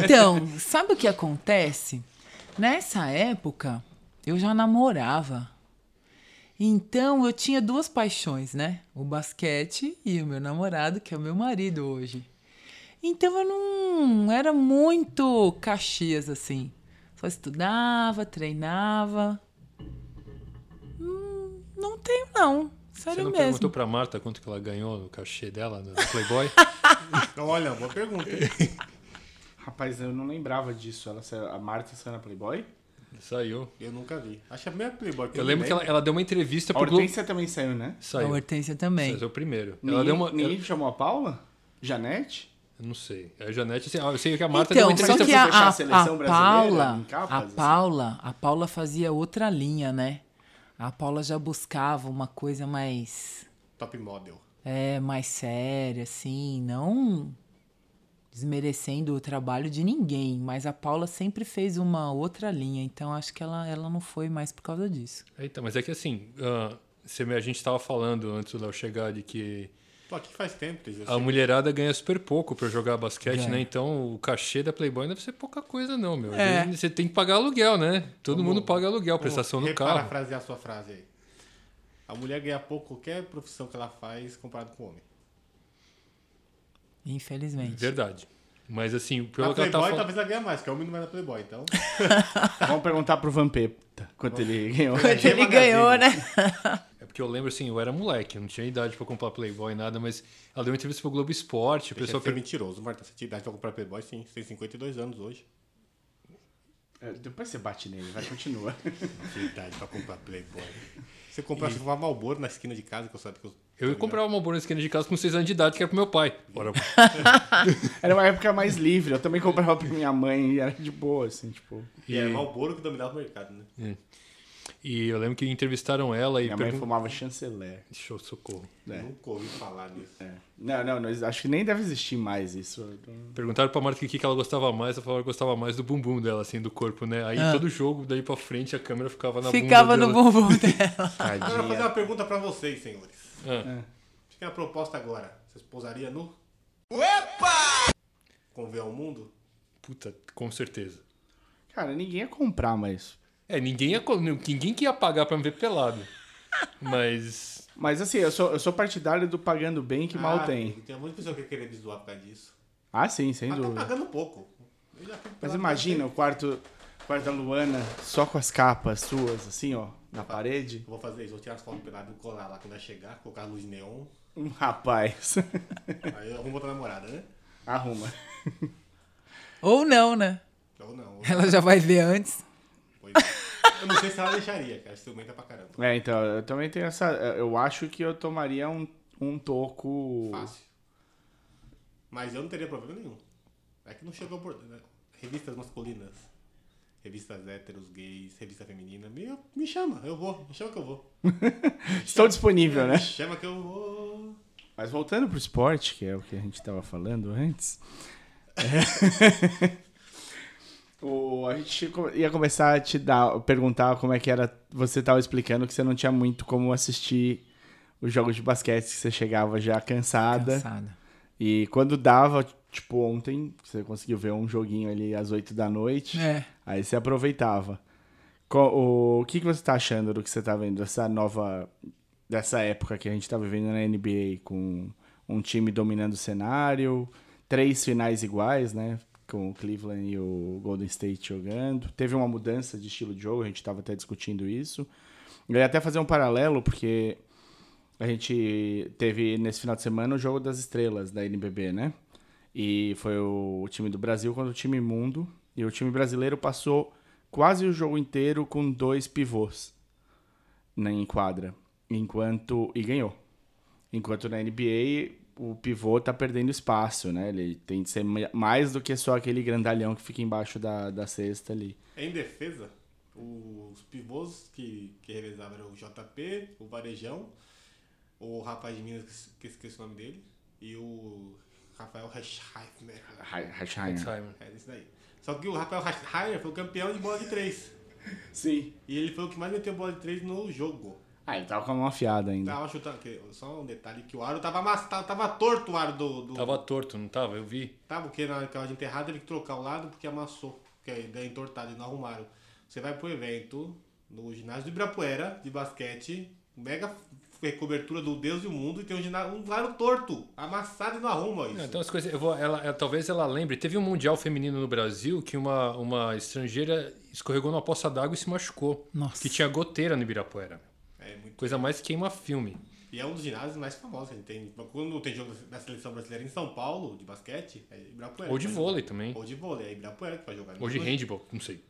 Speaker 3: Então, sabe o que acontece? Nessa época, eu já namorava. Então eu tinha duas paixões, né? O basquete e o meu namorado, que é o meu marido hoje. Então eu não era muito caxias assim. Só estudava, treinava. Hum, não tenho, não. Sério Você não mesmo.
Speaker 2: perguntou pra Marta quanto que ela ganhou no cachê dela no Playboy? [laughs]
Speaker 4: Olha, boa pergunta.
Speaker 1: Rapaz, eu não lembrava disso. Ela, a Marta saiu na Playboy?
Speaker 2: Saiu.
Speaker 4: Eu nunca vi. Acho que é a primeira Playboy que
Speaker 2: Eu
Speaker 4: me
Speaker 2: lembro que ela, ela deu uma entrevista
Speaker 1: A
Speaker 2: pro Globo.
Speaker 1: Hortência também saiu, né?
Speaker 3: A
Speaker 2: Saiu.
Speaker 3: Hortência também.
Speaker 2: Saiu o primeiro.
Speaker 1: Ninguém,
Speaker 2: Ela deu uma.
Speaker 1: ninguém
Speaker 2: eu-
Speaker 1: chamou a Paula? Janete?
Speaker 2: eu não sei. A Janete, assim, eu sei que a Marta
Speaker 3: Então,
Speaker 2: deu uma
Speaker 3: só
Speaker 2: entrevista
Speaker 3: que
Speaker 1: pra
Speaker 3: a,
Speaker 1: fechar a
Speaker 3: a,
Speaker 1: seleção
Speaker 3: a
Speaker 1: brasileira
Speaker 3: Paula,
Speaker 1: em capas,
Speaker 3: a
Speaker 1: assim?
Speaker 3: Paula, a Paula fazia outra linha, né? A Paula já buscava uma coisa mais,
Speaker 4: Top model.
Speaker 3: é, mais séria, assim, não desmerecendo o trabalho de ninguém, mas a Paula sempre fez uma outra linha, então acho que ela, ela não foi mais por causa disso.
Speaker 2: Eita, mas é que assim, ah, você- a gente estava falando antes do Léo chegar de que
Speaker 4: Tô aqui faz tempo, Tris. Eu
Speaker 2: a mulherada ganha super pouco pra jogar basquete,
Speaker 3: Ganha.
Speaker 2: né? Então o cachê da Playboy não deve ser pouca coisa, não, meu.
Speaker 3: É.
Speaker 2: Você tem que pagar aluguel, né? Todo
Speaker 4: Vamos-
Speaker 2: mundo paga aluguel, prestação no carro.
Speaker 4: Reparafrasear a sua frase aí. A mulher ganha pouco qualquer profissão que ela faz comparado com o homem.
Speaker 3: Infelizmente.
Speaker 2: Verdade. Mas assim, pelo
Speaker 4: Na
Speaker 2: que ela tá
Speaker 4: Playboy
Speaker 2: falando.
Speaker 4: talvez ela ganhe mais, porque o homem não vai na Playboy, então. [laughs]
Speaker 1: Vamos perguntar pro Vampeta quanto ele ganhou.
Speaker 3: Quando
Speaker 4: Gê
Speaker 3: ele ganhou, né?
Speaker 2: É porque eu lembro assim, eu era moleque, eu não tinha idade pra comprar Playboy nada, mas ela deu uma entrevista pro Globo Esporte, o pessoal per...
Speaker 4: mentiroso, Marta. Você tinha idade pra comprar Playboy, sim. Você tem 52 anos hoje.
Speaker 1: É, Depois você bate nele, vai, continua.
Speaker 4: Tinha idade pra comprar Playboy. Você comprou, você fumava Malboro na esquina de casa, que eu sabia que eu.
Speaker 2: Eu ia comprar uma boa esquina de casa com 6 anos de idade, que era pro meu pai. Ora, [laughs]
Speaker 1: Era uma época mais livre, eu também comprava pra minha mãe e era de boa, assim, tipo.
Speaker 4: E era Malboro que dominava o mercado, né?
Speaker 2: e eu lembro que entrevistaram ela e
Speaker 1: Minha mãe
Speaker 2: pergun-
Speaker 1: fumava chanceler.
Speaker 2: Eu socorro.
Speaker 1: É.
Speaker 4: Nunca ouvi falar nisso.
Speaker 1: É. Não, não, não, acho que nem deve existir mais isso.
Speaker 2: Perguntaram pra Marta o que que ela gostava mais, ela falou que gostava mais do bumbum dela, assim, do corpo, né? Aí todo jogo, daí pra frente, a câmera ficava na
Speaker 3: Ficava
Speaker 2: bunda
Speaker 3: no
Speaker 2: dela.
Speaker 3: bumbum [laughs] dela.
Speaker 4: Agora eu vou fazer uma pergunta pra vocês, senhores.
Speaker 2: Ah,
Speaker 4: Fica a proposta agora. Vocês pousariam nu? Opa! Com ver ao mundo?
Speaker 2: puta, com certeza.
Speaker 1: Cara, ninguém ia comprar, mas.
Speaker 2: É, ninguém ia, ninguém que ia pagar pra me ver pelado. Mas...
Speaker 1: Mas assim, eu sou, eu sou partidário do pagando bem que mal
Speaker 4: Ah,
Speaker 1: tem.
Speaker 4: filho, Tem muita pessoa que ia querer me zoar por causa disso.
Speaker 1: Ah, sim, sem
Speaker 4: Mas tá
Speaker 1: dúvida.
Speaker 4: pagando pouco.
Speaker 1: Mas imagina o quarto, quarto da Luana só com as capas suas, assim, ó, na parede.
Speaker 4: Eu vou fazer isso, vou tirar as fotos peladas e colar lá quando eu chegar, colocar luz neon.
Speaker 1: Um rapaz. [laughs]
Speaker 4: Aí eu arrumo outra namorada, né?
Speaker 1: Arruma.
Speaker 3: Ou não, né?
Speaker 4: Ou não. ou-
Speaker 3: Ela já vai ver antes.
Speaker 4: Pois é. Eu não sei se ela deixaria, cara. Ciumenta pra caramba.
Speaker 1: É, então, eu também tenho essa. Eu acho que eu tomaria um, um toco.
Speaker 4: Fácil. Mas eu não teria problema nenhum. É que não chegou por. né? Revistas masculinas. Revistas héteros, gays, revista feminina. Me, me chama, eu vou. Me chama que eu vou. [laughs]
Speaker 1: Estou disponível, né?
Speaker 4: Me chama que eu vou.
Speaker 1: Mas voltando pro esporte, que é o que a gente estava falando antes. é, [laughs] o, a gente ia começar a te dar, perguntar como é que era. Você estava explicando que você não tinha muito como assistir os jogos de basquete, que você chegava já cansada.
Speaker 3: Cansada.
Speaker 1: E quando dava, tipo ontem, você conseguiu ver um joguinho ali às 8 da noite.
Speaker 3: É.
Speaker 1: Aí você aproveitava. O, que, você tá achando do que você tá vendo? Dessa nova. Dessa época que a gente tá vivendo na NBA, com um time dominando o cenário, três finais iguais, né? Com o Cleveland e o Golden State jogando. Teve uma mudança de estilo de jogo, a gente tava até discutindo isso. Eu ia até fazer um paralelo, porque a gente teve nesse final de semana o jogo das estrelas da NBB, né? E foi o time do Brasil contra o time mundo. E o time brasileiro passou quase o jogo inteiro com dois pivôs na em quadra. Enquanto. E ganhou. Enquanto na NBA o pivô tá perdendo espaço, né? Ele tem que ser ma- mais do que só aquele grandalhão que fica embaixo da, da cesta ali.
Speaker 4: Em defesa, os pivôs que, que revezavam eram o JP, o Varejão, o rapaz de Minas, que esqueci o nome dele, e o Rafael Heschheimer.
Speaker 1: Heisheimer.
Speaker 4: É isso daí. Só que o Rafael Heschheimer foi o campeão de bola de três.
Speaker 1: Sim.
Speaker 4: E ele foi o que mais meteu bola de três no jogo.
Speaker 1: Ah, ele tava com a mão afiada ainda.
Speaker 4: Tava chutando. que- Só um detalhe que o aro tava, amass- tava, torto o aro do. do
Speaker 2: Tava torto, não tava? Eu vi.
Speaker 4: Tava, porque na hora de enterrado ele que trocar o lado porque amassou. Porque aí deu entortado e não arrumaram. Você vai pro evento no ginásio do Ibirapuera de basquete, mega cobertura do Deus e o mundo e tem um, ginásio, um aro torto, amassado e não arruma isso.
Speaker 2: Não, então as coisas, eu vou, ela, ela- talvez ela lembre. Teve um mundial feminino no Brasil que uma, uma estrangeira escorregou numa poça d'água e se machucou.
Speaker 3: Nossa.
Speaker 2: Que tinha goteira no Ibirapuera.
Speaker 4: É muito.
Speaker 2: Coisa mais queima filme.
Speaker 4: E é um dos ginásios mais famosos que a gente tem. Quando tem jogo da seleção brasileira em São Paulo, de basquete, é Ibirapuera.
Speaker 2: Ou de
Speaker 4: vai
Speaker 2: vôlei
Speaker 4: jogar.
Speaker 2: também.
Speaker 4: Ou de vôlei, é Ibirapuera que vai jogar.
Speaker 2: Ou de handball, não sei.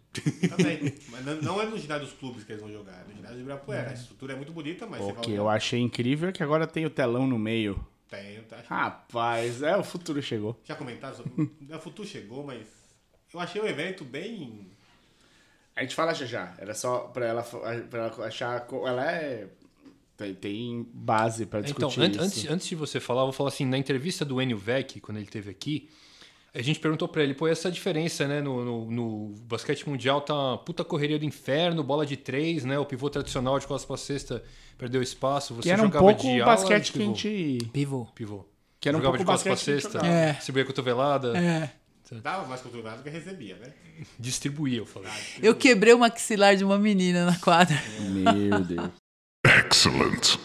Speaker 4: Também. Mas não- não é no ginásio dos clubes que eles vão jogar, é no ginásio de Ibirapuera. A estrutura é muito bonita, mas
Speaker 1: O que eu achei incrível é que agora tem o telão no meio.
Speaker 4: Tem, tá?
Speaker 1: Rapaz, é, o futuro chegou.
Speaker 4: Já comentaram sobre. o futuro chegou, mas. Eu achei o evento bem.
Speaker 1: A gente fala já já. Era só pra ela, pra ela achar. Ela é. Tem, tem base pra
Speaker 2: Então,
Speaker 1: discutir
Speaker 2: an-
Speaker 1: isso.
Speaker 2: antes, antes de você falar, eu vou falar assim, na entrevista do Enio Vec, quando ele esteve aqui, a gente perguntou pra ele, pô, essa diferença, né, no, no, no basquete mundial tá uma puta correria do inferno, bola de três, né, o pivô tradicional de costas pra cesta perdeu espaço, você
Speaker 1: que era um
Speaker 2: jogava
Speaker 1: pouco
Speaker 2: de
Speaker 1: o basquete que a
Speaker 2: pivô?
Speaker 1: gente.
Speaker 3: Pivô.
Speaker 2: Pivô.
Speaker 1: Que era um
Speaker 2: jogava
Speaker 1: pouco
Speaker 2: de costas pra cesta.
Speaker 3: É.
Speaker 2: distribuía cotovelada,
Speaker 3: É.
Speaker 4: Dava mais culturado que recebia, né?
Speaker 2: distribuía, eu falei.
Speaker 3: Eu quebrei o maxilar de uma menina na quadra.
Speaker 1: Meu Deus.
Speaker 6: Excellent.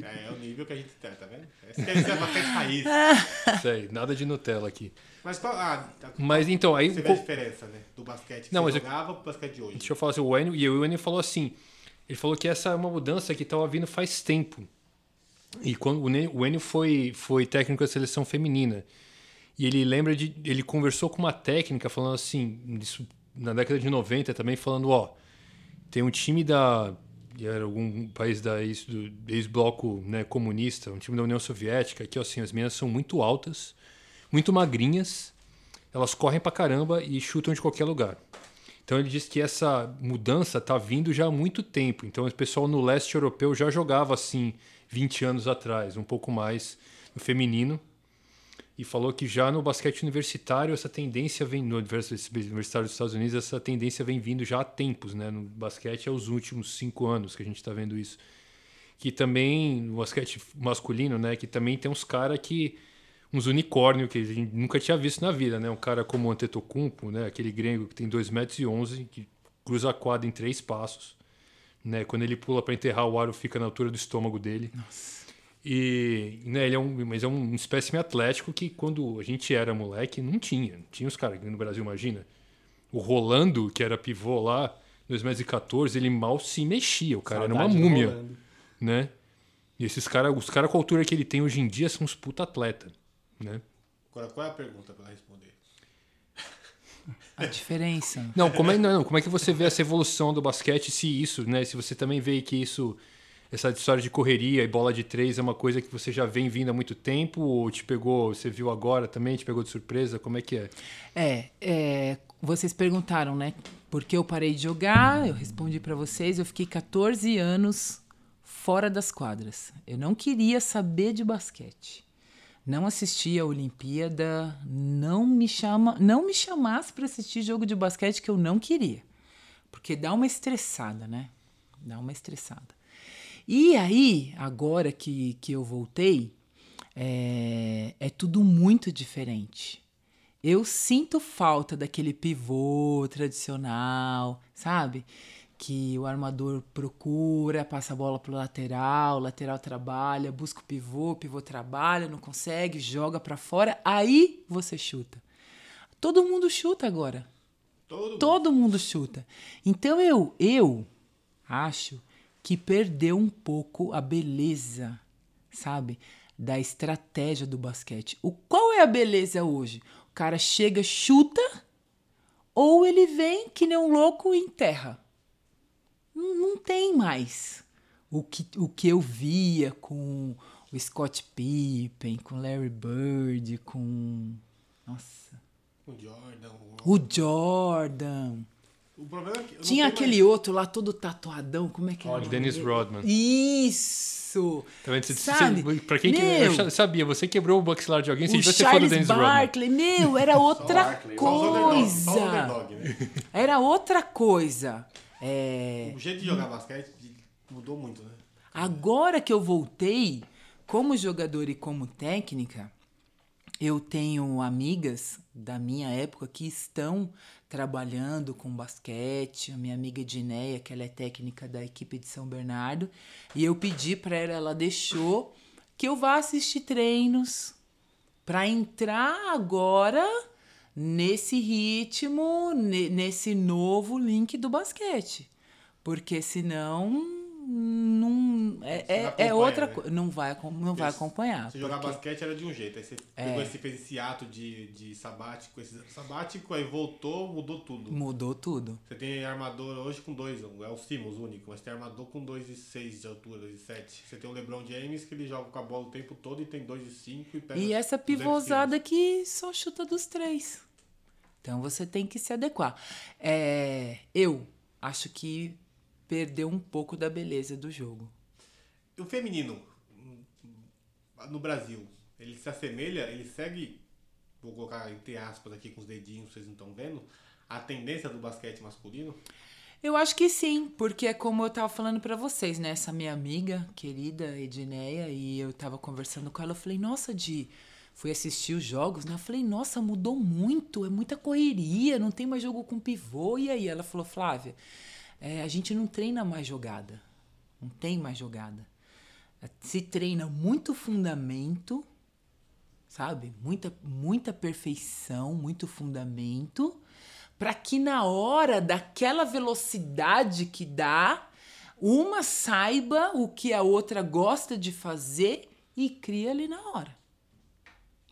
Speaker 4: É, é nível que a gente tá, tá vendo? Esse é, esse é basquete raiz. [laughs]
Speaker 2: Aí, nada de Nutella aqui.
Speaker 4: Mas qual. Ah, tá-
Speaker 2: Mas então, aí...
Speaker 4: você vê a diferença, né? Do basquete que
Speaker 2: Não,
Speaker 4: você
Speaker 2: mas eu-
Speaker 4: jogava pro basquete de hoje.
Speaker 2: Deixa eu falar assim, o Enio, e o Enio falou assim, ele falou que essa é uma mudança que estava vindo faz tempo. E quando o Enio foi, foi técnico da seleção feminina, e ele lembra de, ele conversou com uma técnica falando assim, na década de 90 também, falando, ó, tem um time da era algum país da ex, do ex-bloco né, comunista, um time da União Soviética, que assim, as meninas são muito altas, muito magrinhas, elas correm pra caramba e chutam de qualquer lugar. Então ele disse que essa mudança tá vindo já há muito tempo. Então o pessoal no leste europeu já jogava assim 20 anos atrás, um pouco mais no feminino. E falou que já no basquete universitário essa tendência vem no universitário dos Estados Unidos essa tendência vem vindo já há tempos, né? No basquete é os últimos cinco anos que a gente está vendo isso. Que também no basquete masculino, né? Que também tem uns caras que uns unicórnios que a gente nunca tinha visto na vida, né? Um cara como o Antetokounmpo, né? Aquele grego que tem 2 metros e 11, que cruza a quadra em três passos, né? Quando ele pula para enterrar o aro fica na altura do estômago dele. E né, ele é um, mas é um espécime atlético que quando a gente era moleque não tinha. Não tinha os caras aqui no Brasil, imagina. O Rolando, que era pivô lá, em 2014, ele mal se mexia. O cara era uma
Speaker 1: Saudade
Speaker 2: múmia, né? E esses caras, os caras com a altura que ele tem hoje em dia são uns puta atleta, né?
Speaker 4: Agora, qual é a pergunta pra ela responder?
Speaker 3: A diferença.
Speaker 2: Não, como é, não, como é que você vê essa evolução do basquete, se isso, né? Se você também vê que isso, essa história de correria e bola de três é uma coisa que você já vem vindo há muito tempo, ou te pegou, você viu agora também, te pegou de surpresa, como é que é?
Speaker 3: É, é, vocês perguntaram, né? Por que eu parei de jogar? Eu respondi pra vocês. Eu fiquei 14 anos fora das quadras. Eu não queria saber de basquete. Não assistia a Olimpíada, não me chama, não me chamasse para assistir jogo de basquete que eu não queria. Porque dá uma estressada, né? Dá uma estressada. E aí, agora que, que eu voltei, é, é tudo muito diferente. Eu sinto falta daquele pivô tradicional, sabe? Que o armador procura, passa a bola pro lateral, o lateral trabalha, busca o pivô, o pivô trabalha, não consegue, joga pra fora, aí você chuta. Todo mundo chuta agora.
Speaker 4: Todo
Speaker 3: Todo mundo chuta. Então eu, eu acho que perdeu um pouco a beleza, sabe? Da estratégia do basquete. O qual é a beleza hoje? O cara chega, chuta, ou ele vem que nem um louco e enterra. Não, não tem mais o que, o que eu via com o Scott Pippen, com Larry Bird, com. Nossa.
Speaker 4: O Jordan. O,
Speaker 3: O Jordan.
Speaker 4: O problema é que.
Speaker 3: Tinha aquele
Speaker 4: mais-
Speaker 3: outro lá todo tatuadão, como é que era? o nome
Speaker 2: Dennis? Rodman.
Speaker 3: Isso!
Speaker 2: Tá vendo? Você-
Speaker 3: Sabe?
Speaker 2: você- pra quem que,
Speaker 3: Meu,
Speaker 2: eu já sabia, você quebrou o maxilar de alguém, você
Speaker 3: o
Speaker 2: devia ser fã do
Speaker 3: Charles
Speaker 2: Dennis Rodman.
Speaker 3: Barkley, meu, era [laughs] outra coisa.
Speaker 4: underdog, né?
Speaker 3: Era outra coisa. É,
Speaker 4: O jeito de jogar basquete mudou muito, né?
Speaker 3: Agora que eu voltei, como jogador e como técnica, eu tenho amigas da minha época que estão trabalhando com basquete. A minha amiga Dineia, que ela é técnica da equipe de São Bernardo, e eu pedi para ela, ela deixou que eu vá assistir treinos para entrar agora nesse ritmo, ne- nesse novo link do basquete. Porque senão não é, é,
Speaker 4: não
Speaker 3: é
Speaker 4: acompanha,
Speaker 3: outra
Speaker 4: né?
Speaker 3: coisa. Não vai, não vai acompanhar.
Speaker 4: Se jogar
Speaker 3: porque- É.
Speaker 4: basquete era de um jeito. Aí você pegou esse, fez esse ato de, de sabático, esse sabático, aí voltou, mudou tudo.
Speaker 3: Mudou tudo.
Speaker 4: Você tem armador hoje com dois, é o Simmons único, mas tem armador com 2,6 de altura, 2,7. Você tem o LeBron James que ele joga com a bola o tempo todo e tem 2,5 e pega.
Speaker 3: E essa
Speaker 4: 200
Speaker 3: pivôzada que só chuta dos três. Então você tem que se adequar. É, eu acho que perdeu um pouco da beleza do jogo.
Speaker 4: O feminino, no Brasil, ele se assemelha, ele segue, vou colocar entre aspas aqui com os dedinhos, vocês não estão vendo, a tendência do basquete masculino?
Speaker 3: Eu acho que sim, porque é como eu tava falando pra vocês, né? Essa minha amiga querida, Edneia, e eu tava conversando com ela, eu falei, nossa, Di, fui assistir os jogos, né? Eu falei, nossa, mudou muito, é muita correria, não tem mais jogo com pivô. E aí ela falou, Flávia, é, a gente não treina mais jogada. Não tem mais jogada. Se treina muito fundamento, sabe? Muita, muita perfeição, muito fundamento, para que na hora daquela velocidade que dá, uma saiba o que a outra gosta de fazer e cria ali na hora.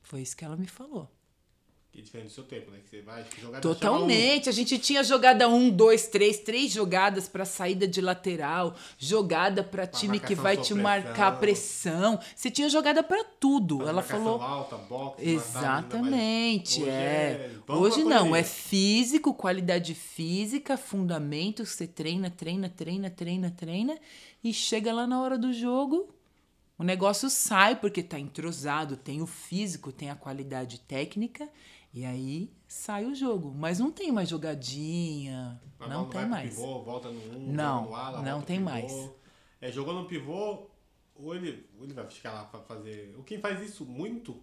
Speaker 3: Foi isso que ela me falou.
Speaker 4: Que é diferente do seu tempo, né? Que você vai jogar
Speaker 3: Totalmente. A gente tinha jogada um, dois, três, três jogadas para saída de lateral, jogada para time que vai te marcar pressão. Você tinha jogada para tudo. Ela falou.
Speaker 4: Alta, boxe,
Speaker 3: Exatamente,
Speaker 4: Hoje
Speaker 3: é.
Speaker 4: é-
Speaker 3: Hoje não, é físico, qualidade física, fundamento, você treina, treina, treina, treina, treina e chega lá na hora do jogo, o negócio sai porque tá entrosado, tem o físico, tem a qualidade técnica e aí sai o jogo, mas não tem mais jogadinha,
Speaker 4: A
Speaker 3: não tem mais.
Speaker 4: Pivô, volta no 1,
Speaker 3: Não,
Speaker 4: no ala,
Speaker 3: não tem
Speaker 4: pivô.
Speaker 3: mais.
Speaker 4: É, jogou no pivô, ou ele, ou ele vai ficar lá pra fazer. O quem faz isso muito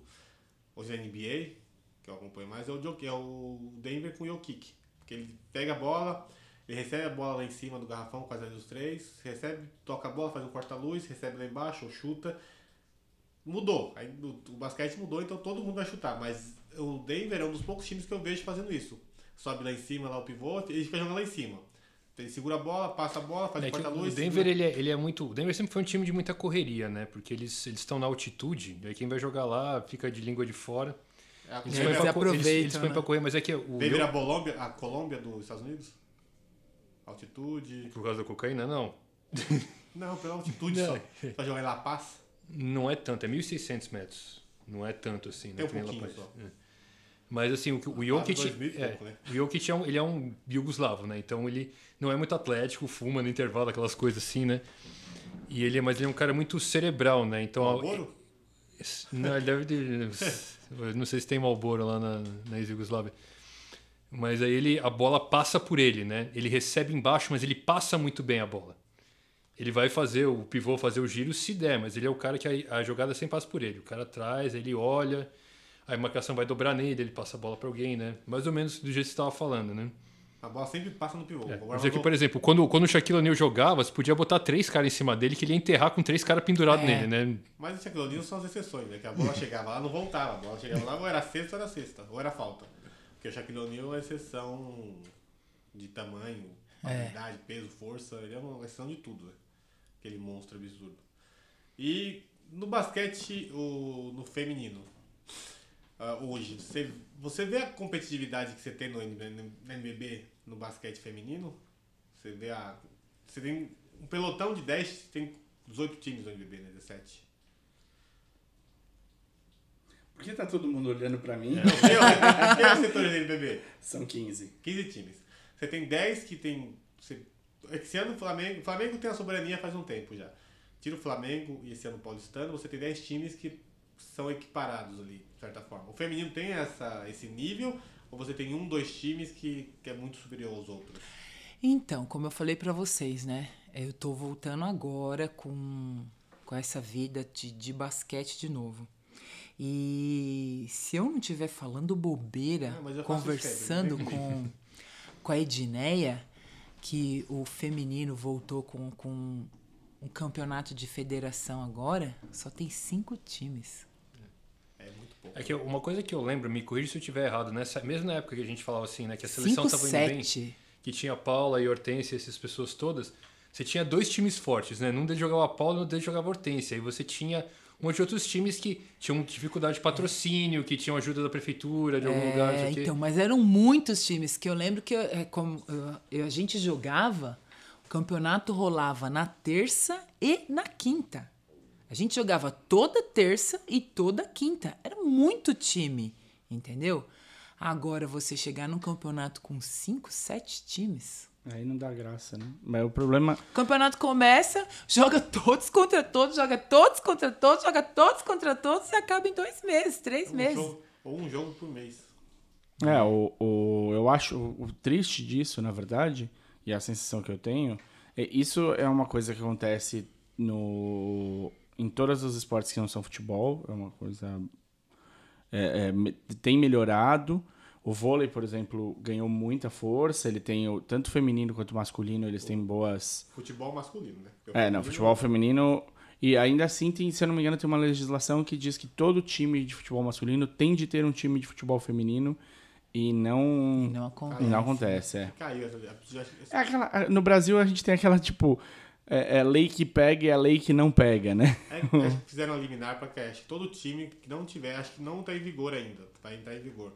Speaker 4: hoje na NBA, que eu acompanho mais, é o, Jokic, é o Denver com o Jokic. Porque ele pega a bola, ele recebe a bola lá em cima do garrafão, quase ali dos três, recebe, toca a bola, faz um corta-luz, recebe lá embaixo, ou chuta. Mudou. Aí, o, o basquete mudou, então todo mundo vai chutar. Mas o Denver é um dos poucos times que eu vejo fazendo isso. Sobe lá em cima, lá o pivô, e ele fica jogando lá em cima. Ele segura a bola, passa a bola, faz
Speaker 2: É que
Speaker 4: corta-luz.
Speaker 2: o Denver
Speaker 4: segura-
Speaker 2: ele é, ele é muito. O Denver sempre foi um time de muita correria, né? Porque eles eles estão na altitude, e aí quem vai jogar lá fica de língua de fora.
Speaker 4: É,
Speaker 2: Eles
Speaker 3: É,
Speaker 2: põem pra, eles, eles põem
Speaker 3: né?
Speaker 2: pra correr, mas é que o
Speaker 4: Denver é
Speaker 2: eu-
Speaker 4: a Colômbia, a Colômbia dos Estados Unidos? Altitude.
Speaker 2: por causa da cocaína, não.
Speaker 4: Não, pela altitude [laughs]
Speaker 2: Não.
Speaker 4: só. Pra jogar em La Paz.
Speaker 2: Não é tanto, é 1.600 metros. Não é tanto assim,
Speaker 4: Tem
Speaker 2: né?
Speaker 4: um
Speaker 2: que nem La
Speaker 4: pouquinho só.
Speaker 2: É. Mas assim, o, o Jokic,
Speaker 4: mil e
Speaker 2: é,
Speaker 4: pouco, né?
Speaker 2: o Jokic é um, ele é um iugoslavo, né? Então ele não é muito atlético, fuma no intervalo, aquelas coisas assim, né? E ele, é- mas ele é um cara muito cerebral, né? Então
Speaker 4: Malboro?
Speaker 2: Não, ele deve ter. não sei se tem Malboro lá na, na ex-Yugoslávia. Mas aí ele, a bola passa por ele, né? Ele recebe embaixo, mas ele passa muito bem a bola. Ele vai fazer o pivô fazer o giro se der, mas ele é o cara que a, a jogada sempre passa por ele. O cara atrás, ele olha, aí a marcação vai dobrar nele, ele passa a bola para alguém, né? Mais ou menos do jeito que você estava falando, né?
Speaker 4: A bola sempre passa no pivô.
Speaker 2: É. Mas é que, por exemplo, quando, quando o Shaquille O'Neal jogava, você podia botar três caras em cima dele que ele ia enterrar com três caras pendurados
Speaker 3: É.
Speaker 2: nele, né?
Speaker 4: Mas o Shaquille O'Neal são as exceções, né? Que a bola chegava lá, não voltava. A bola chegava lá, ou era sexta ou era sexta, ou era falta. Porque o Shaquille O'Neal é exceção de tamanho, habilidade, peso, força. Ele é uma exceção de tudo, né? Aquele monstro absurdo. E no basquete, o, no feminino, ah, hoje, você, você vê a competitividade que você tem no no NBB no basquete feminino? Você vê a. Você tem um pelotão de 10, tem 18 times no NBB, né? 17.
Speaker 1: Por que tá todo mundo olhando pra mim?
Speaker 4: É, quem é o setor do NBB? [laughs]
Speaker 1: São 15.
Speaker 4: 15 times. Você tem 10 que tem. Você, esse ano o Flamengo. O Flamengo tem a soberania faz um tempo já. Tira o Flamengo e esse ano o Paulistano, você tem 10 times que são equiparados ali, de certa forma. O feminino tem essa, esse nível, ou você tem um, dois times que, que é muito superior aos outros?
Speaker 3: Então, como eu falei pra vocês, né? Eu tô voltando agora com, com essa vida de, de basquete de novo. E se eu não estiver falando bobeira,
Speaker 4: Ah, mas eu faço
Speaker 3: conversando com, [laughs] com a Edneia, que o feminino voltou com, com um campeonato de federação agora, só tem cinco times.
Speaker 4: É muito pouco.
Speaker 2: É que uma coisa que eu lembro, me corrija se eu estiver errado, nessa, mesmo na época que a gente falava assim, né, que a seleção estava indo bem, que tinha Paula e Hortência, essas pessoas todas, você tinha dois times fortes, né? Num deles jogava Apolo, no outro deles jogava Hortência. Aí você tinha um monte de outros times que tinham dificuldade de patrocínio, que tinham ajuda da prefeitura de algum lugar,
Speaker 3: É,
Speaker 2: quê.
Speaker 3: então, mas eram muitos times que eu lembro que é, como, eu- eu- a gente jogava, o campeonato rolava na terça e na quinta. A gente jogava toda terça e toda quinta. Era muito time, entendeu? Agora você chegar num campeonato com cinco, sete times.
Speaker 1: Aí não dá graça, né? Mas o problema.
Speaker 3: O campeonato começa, joga todos contra todos, joga todos contra todos, joga todos contra todos e acaba em dois meses, três
Speaker 4: Um
Speaker 3: meses.
Speaker 4: jogo- ou um jogo por mês.
Speaker 1: É, o, o, eu acho o, o triste disso, na verdade, e a sensação que eu tenho, é, isso é uma coisa que acontece no, em todos os esportes que não são futebol, é uma coisa. é, é, tem melhorado. O vôlei, por exemplo, ganhou muita força. Ele tem o, tanto feminino quanto masculino, eles têm boas.
Speaker 4: Futebol masculino, né? Porque
Speaker 1: É, não,
Speaker 4: feminino-
Speaker 1: futebol feminino. E ainda assim, tem, se eu não me engano, tem uma legislação que diz que todo time de futebol masculino tem de ter um time de futebol feminino e não.
Speaker 3: E não acontece.
Speaker 1: não acontece, é. É aquela, no Brasil a gente tem aquela, tipo, é, é lei que pega e a lei que não pega, né?
Speaker 4: É, [laughs] acho que fizeram eliminar pra que todo time que não tiver, acho que não tá em vigor ainda. Vai entrar em vigor.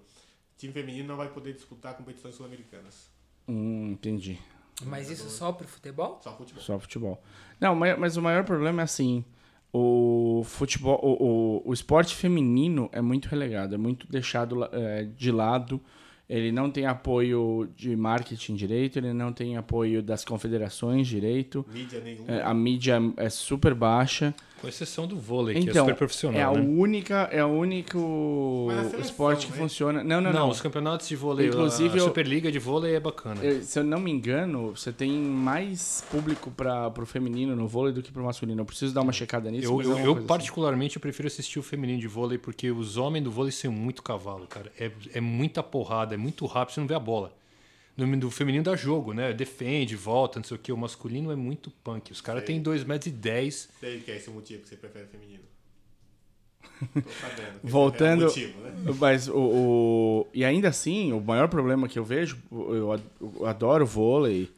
Speaker 4: Time feminino não vai poder disputar competições sul-americanas.
Speaker 1: Hum, entendi.
Speaker 3: Mas isso só pro futebol?
Speaker 4: Só futebol.
Speaker 1: Só futebol. Não, mas, o maior problema é assim. O futebol, o, o, o esporte feminino é muito relegado, é muito deixado é, de lado. Ele não tem apoio de marketing direito, ele não tem apoio das confederações direito.
Speaker 4: Mídia nenhuma.
Speaker 1: É, a mídia é super baixa.
Speaker 2: Com exceção do vôlei, que é
Speaker 1: Então,
Speaker 2: super
Speaker 1: é
Speaker 2: profissional,
Speaker 1: a
Speaker 2: né?
Speaker 1: única, é o único
Speaker 4: seleção,
Speaker 1: esporte que
Speaker 4: né?
Speaker 1: funciona. Não, não,
Speaker 2: Não,
Speaker 1: não.
Speaker 2: os campeonatos de vôlei,
Speaker 1: Inclusive,
Speaker 2: a
Speaker 1: eu-
Speaker 2: Superliga de vôlei é bacana.
Speaker 1: Eu- se eu não me engano, você tem mais público para pro feminino no vôlei do que pro masculino. Eu preciso dar uma checada nisso.
Speaker 2: Eu,
Speaker 1: mas é
Speaker 2: eu, eu
Speaker 1: assim.
Speaker 2: particularmente, eu prefiro assistir o feminino de vôlei porque os homens do vôlei são muito cavalo, cara. É, é muita porrada, é muito rápido, você não vê a bola. No do feminino dá jogo, né? Defende, volta, não sei o que. O masculino é muito punk. Os caras têm 2,10 metros. E dez.
Speaker 4: Sei que é esse o motivo que você prefere feminino. Tô sabendo. esse
Speaker 1: Voltando-
Speaker 4: É motivo, né?
Speaker 1: Mas o, o- E ainda assim, o maior problema que eu vejo, eu eu adoro vôlei,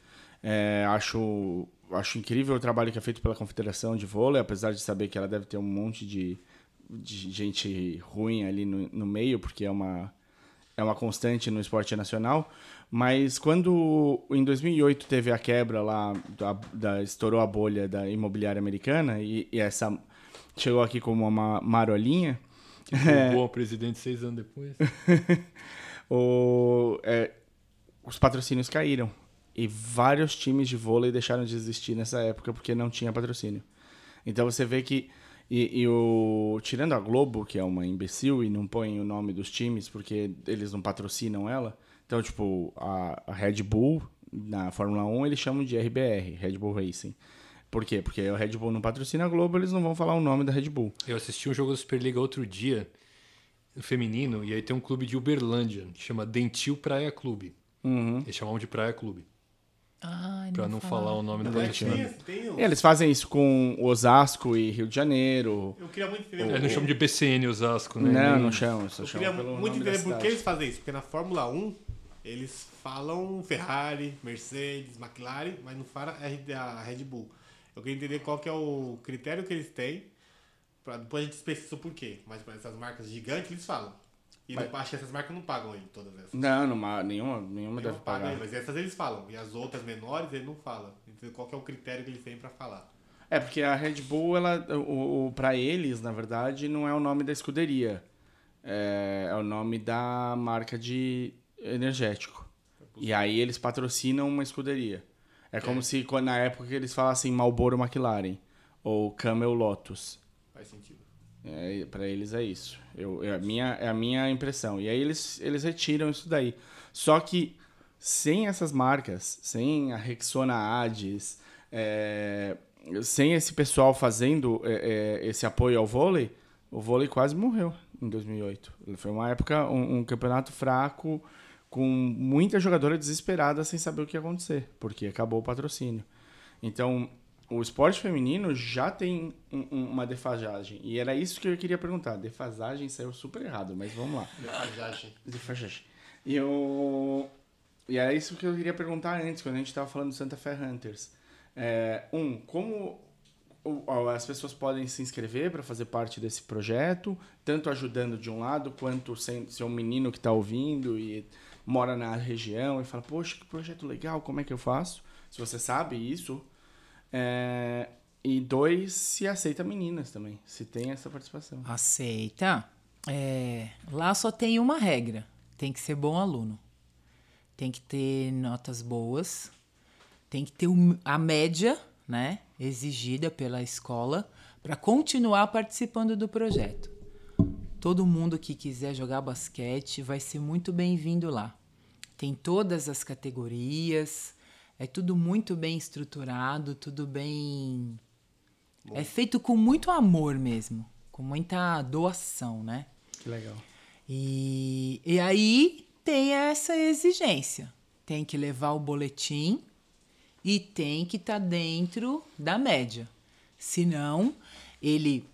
Speaker 1: é, acho, acho incrível o trabalho que é feito pela Confederação de Vôlei, apesar de saber que ela deve ter um monte de, de gente ruim ali no, no meio, porque é uma, é uma constante no esporte nacional. Mas quando em 2008 teve a quebra lá, da, da- estourou a bolha da imobiliária americana e, e essa chegou aqui como uma marolinha.
Speaker 2: Roubou [laughs] o presidente seis anos depois. [laughs]
Speaker 1: o, é, os patrocínios caíram. E vários times de vôlei deixaram de existir nessa época porque não tinha patrocínio. Então você vê que. E, e o, tirando a Globo, que é uma imbecil e não põe o nome dos times porque eles não patrocinam ela. Então, tipo, a, a Red Bull na Fórmula 1 eles chamam de RBR, Red Bull Racing. Por quê? Porque o Red Bull não patrocina a Globo, eles não vão falar o nome da Red Bull.
Speaker 2: Eu assisti um jogo da Superliga outro dia, feminino, e aí tem um clube de Uberlândia, que chama Dentil Praia Clube.
Speaker 1: Uhum.
Speaker 2: Eles chamavam de Praia Clube,
Speaker 3: Ai,
Speaker 2: pra não falar o nome
Speaker 4: tem, tem um-
Speaker 1: Eles fazem isso com Osasco e Rio de Janeiro.
Speaker 4: Eu queria muito entender.
Speaker 2: Eles
Speaker 4: por
Speaker 2: não chamam de BCN Osasco, né?
Speaker 1: Não, não chamam. Só
Speaker 4: Eu
Speaker 1: chamam
Speaker 4: queria
Speaker 1: pelo
Speaker 4: muito
Speaker 1: nome da
Speaker 4: entender por que eles fazem isso. Porque na Fórmula 1, eles falam Ferrari, Mercedes, McLaren, mas não fala a Red Bull. Eu queria entender qual que é o critério que eles têm, pra depois a gente especifica o porquê. Mas para essas marcas gigantes, eles falam. E não, acho que essas marcas não pagam ele, todas essas.
Speaker 1: Não, numa, nenhuma, nenhuma
Speaker 4: Nenhuma
Speaker 1: deve
Speaker 4: paga
Speaker 1: pagar.
Speaker 4: ele, mas essas eles falam. E as outras menores, ele não fala. Então qual que é o critério que eles têm pra falar.
Speaker 1: É, porque a Red Bull, ela, o, o, pra eles, na verdade, não é o nome da escuderia. É, é o nome da marca de energético. E aí eles patrocinam uma escuderia. É como se na época que eles falassem Marlboro McLaren ou Camel Lotus.
Speaker 4: Faz sentido.
Speaker 1: É, para eles é isso. Eu, é, a minha, é a minha impressão. E aí eles, eles retiram isso daí. Só que sem essas marcas, sem a Rexona Ades, é, sem esse pessoal fazendo é, é, esse apoio ao vôlei, o vôlei quase morreu em 2008. Foi uma época, um, um campeonato fraco, com muita jogadora desesperada sem saber o que ia acontecer, porque acabou o patrocínio. Então, o esporte feminino já tem um- um- uma defasagem. E era isso que eu queria perguntar. Defasagem saiu super errado, mas vamos lá.
Speaker 4: Defasagem.
Speaker 1: Defasagem. E eu... E era isso que eu queria perguntar antes, quando a gente estava falando do Santa Fe Hunters. É, um, como as pessoas podem se inscrever para fazer parte desse projeto, tanto ajudando de um lado, quanto sem- se é um menino que está ouvindo e mora na região e fala, poxa, que projeto legal, como é que eu faço? Se você sabe isso. É, e dois, se aceita meninas também, se tem essa participação.
Speaker 3: Aceita. É, lá só tem uma regra: tem que ser bom aluno. Tem que ter notas boas. Tem que ter a média, né, exigida pela escola para continuar participando do projeto. Todo mundo que quiser jogar basquete vai ser muito bem-vindo lá. Tem todas as categorias, é tudo muito bem estruturado, tudo bem. É feito com muito amor mesmo, com muita doação, né?
Speaker 1: Que legal.
Speaker 3: E, e aí tem essa exigência. Tem que levar o boletim e tem que estar dentro da média. Senão, ele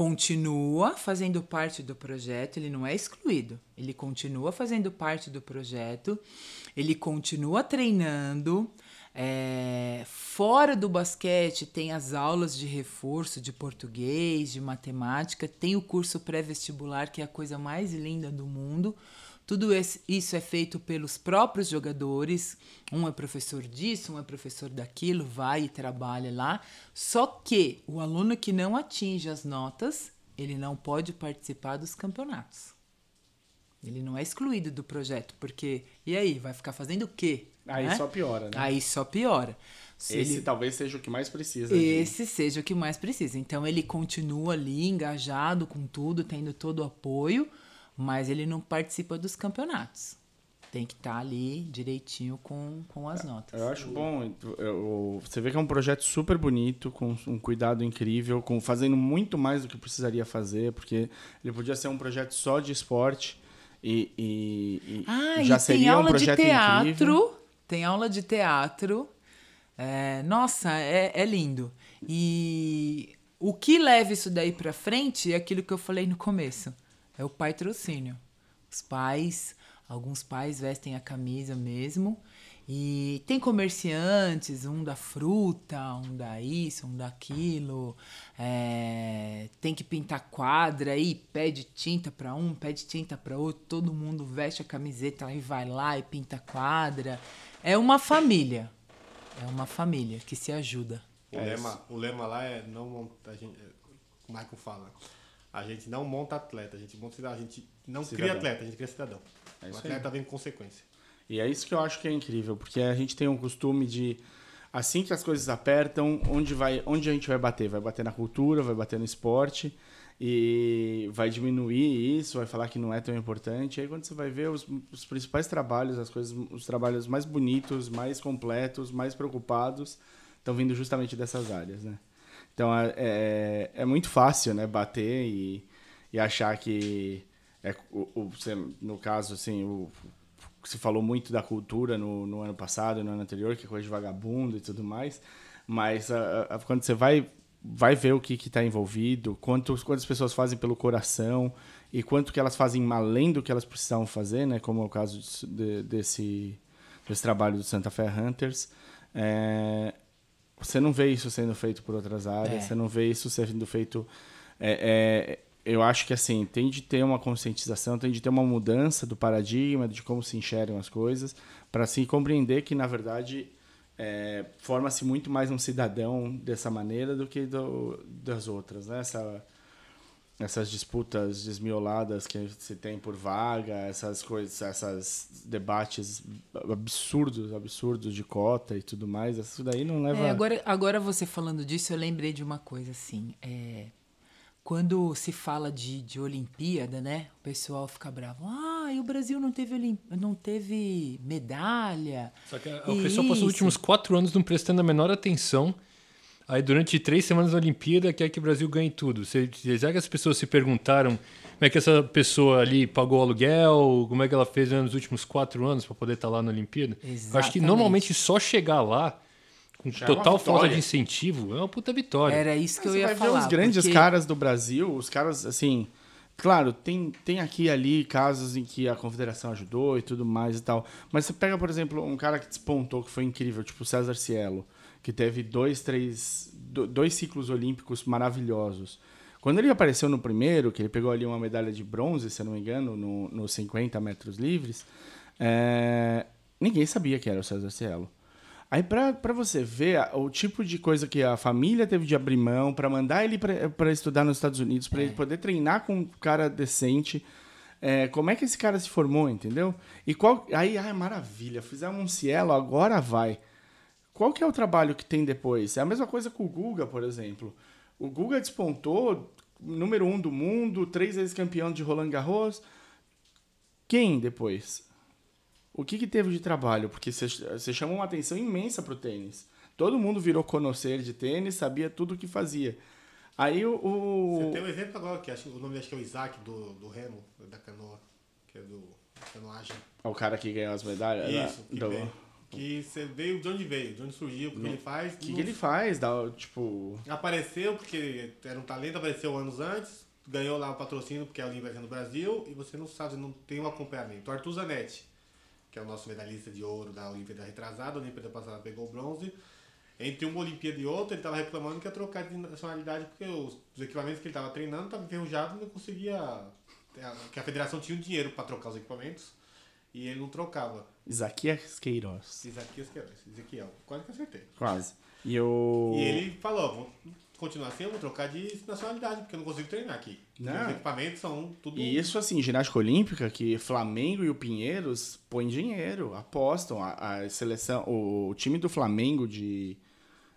Speaker 3: continua fazendo parte do projeto, ele não é excluído. Ele continua fazendo parte do projeto, ele continua treinando. é, fora do basquete, tem as aulas de reforço de português, de matemática, tem o curso pré-vestibular, que é a coisa mais linda do mundo. Tudo isso é feito pelos próprios jogadores. Um é professor disso, um é professor daquilo, vai e trabalha lá. Só que o aluno que não atinge as notas, ele não pode participar dos campeonatos. Ele não é excluído do projeto, porque e aí, vai ficar fazendo o quê?
Speaker 1: Aí
Speaker 3: né?
Speaker 1: só piora, né?
Speaker 3: Aí só piora. Se
Speaker 1: Esse
Speaker 3: ele-
Speaker 1: talvez seja o que mais precisa.
Speaker 3: esse seja o que mais precisa. Então ele continua ali engajado com tudo, tendo todo o apoio, mas ele não participa dos campeonatos. Tem que estar ali direitinho com, com as notas.
Speaker 1: Eu acho bom. eu- você vê que é um projeto super bonito, com um cuidado incrível, com fazendo muito mais do que precisaria fazer, porque ele podia ser um projeto só de esporte e, e- e
Speaker 3: Ah,
Speaker 1: já
Speaker 3: e tem
Speaker 1: seria um
Speaker 3: aula de
Speaker 1: projeto
Speaker 3: teatro.
Speaker 1: incrível.
Speaker 3: Tem aula de teatro. É, nossa, é, é lindo. E o que leva isso daí pra frente é aquilo que eu falei no começo. É o patrocínio. Os pais, alguns pais vestem a camisa mesmo. E tem comerciantes, um da fruta, um da isso, um daquilo. É, tem que pintar quadra aí, pede tinta pra um, pede tinta pra outro. Todo mundo veste a camiseta e vai lá e pinta quadra. É uma família. É uma família que se ajuda.
Speaker 4: O, lema, o lema lá é não monta. A gente, é, o Michael fala. A gente não monta atleta, a gente monta cidadão. A gente não cria
Speaker 1: Cidadão.
Speaker 4: atleta, a gente cria cidadão.
Speaker 1: É
Speaker 4: o atleta vem com consequência.
Speaker 1: E é isso que eu acho que é incrível, porque a gente tem um costume de assim que as coisas apertam, onde vai, onde a gente vai bater? Vai bater na cultura, vai bater no esporte e vai diminuir isso, vai falar que não é tão importante. E aí quando você vai ver os, os principais trabalhos, as coisas, os trabalhos mais bonitos, mais completos, mais preocupados, estão vindo justamente dessas áreas, né? Então é, é, é muito fácil, né, bater e, e achar que é, o, o- no caso assim, o, se falou muito da cultura no, no ano passado, no ano anterior, que é coisa de vagabundo e tudo mais, mas a- a- quando você vai vai ver o que está envolvido, quanto, quantas pessoas fazem pelo coração e quanto que elas fazem além do que elas precisavam fazer, né? Como é o caso disso- de- desse, desse trabalho do Santa Fe Hunters. É, você não vê isso sendo feito por outras áreas,
Speaker 3: É.
Speaker 1: você não vê isso sendo feito. é, é, eu acho que assim tem de ter uma conscientização, tem de ter uma mudança do paradigma de como se enxergam as coisas, para assim compreender que na verdade é, forma-se muito mais um cidadão dessa maneira do que do, das outras, né? Essa, essas disputas desmioladas que se tem por vaga, essas coisas, esses debates absurdos, absurdos de cota e tudo mais, isso daí não leva.
Speaker 3: É, agora, agora você falando disso, eu lembrei de uma coisa assim. É, quando se fala de, de Olimpíada, né? O pessoal fica bravo. Ah, e o Brasil não teve, Olim- não teve medalha.
Speaker 2: Só que o pessoal passou os últimos quatro anos não prestando a menor atenção. Aí, durante três semanas da Olimpíada, quer que o Brasil ganhe tudo. Você- Será que as pessoas se perguntaram como é que essa pessoa ali pagou o aluguel, como é que ela fez nos últimos quatro anos para poder estar lá na Olimpíada? Eu acho que normalmente só chegar lá, com
Speaker 1: Já é
Speaker 2: total falta
Speaker 1: vitória.
Speaker 2: de incentivo, é uma puta vitória.
Speaker 3: Era isso que eu
Speaker 1: você
Speaker 3: ia
Speaker 1: vai
Speaker 3: falar.
Speaker 1: ver os grandes
Speaker 3: porque-
Speaker 1: caras do Brasil, os caras, assim, Claro, tem, tem aqui e ali casos em que a confederação ajudou e tudo mais e tal. Mas você pega, por exemplo, um cara que despontou, que foi incrível, tipo o César Cielo, que teve dois, três, do- dois ciclos olímpicos maravilhosos. Quando ele apareceu no primeiro, que ele pegou ali uma medalha de bronze, se eu não me engano, no, nos 50 metros livres, é, ninguém sabia que era o César Cielo. Aí pra, pra você ver o tipo de coisa que a família teve de abrir mão pra mandar ele pra estudar nos Estados Unidos, pra ele poder treinar com um cara decente, é, como é que esse cara se formou, entendeu? E qual aí, ai, maravilha, fizemos um Cielo, agora vai. Qual que é o trabalho que tem depois? É a mesma coisa com o Guga, por exemplo. O Guga despontou, número um do mundo, três vezes campeão de Roland Garros. Quem depois? O que, que teve de trabalho? Porque você- chamou uma atenção imensa pro tênis. Todo mundo virou conhecer de tênis, sabia tudo o que fazia. Aí o.
Speaker 4: Você
Speaker 1: o-
Speaker 4: tem um exemplo agora, que acho, o nome acho que é o Isaac do, do Remo, da canoa, que é do canoagem.
Speaker 1: o cara que ganhou as medalhas.
Speaker 4: Isso,
Speaker 1: da-
Speaker 4: que
Speaker 1: do-
Speaker 4: veio. Que você veio de onde veio, de onde surgiu, o que ele faz.
Speaker 1: O que, que ele faz? Dá, tipo.
Speaker 4: Apareceu porque era um talento, apareceu anos antes, ganhou lá o patrocínio porque é a Olímpia no Brasil e você não sabe, não tem um acompanhamento. O Arthur Zanetti, que é o nosso medalhista de ouro da Olimpíada retrasada, a Olimpíada passada pegou o bronze. Entre uma Olimpíada e outra, ele estava reclamando que ia trocar de nacionalidade porque os, os equipamentos que ele estava treinando estavam enferrujados e não conseguia. Que a federação tinha o dinheiro para trocar os equipamentos e ele não trocava.
Speaker 1: Isaquias Queiroz.
Speaker 4: Ezequiel, Ezequiel, quase que acertei.
Speaker 1: Quase. E o.
Speaker 4: E ele falou, vou continuar assim, eu vou trocar de nacionalidade, porque eu não consigo treinar aqui.
Speaker 1: Não.
Speaker 4: Os equipamentos são tudo...
Speaker 1: E isso, assim, ginástica olímpica, que Flamengo e o Pinheiros põem dinheiro, apostam. A, a seleção, o, o time do Flamengo de,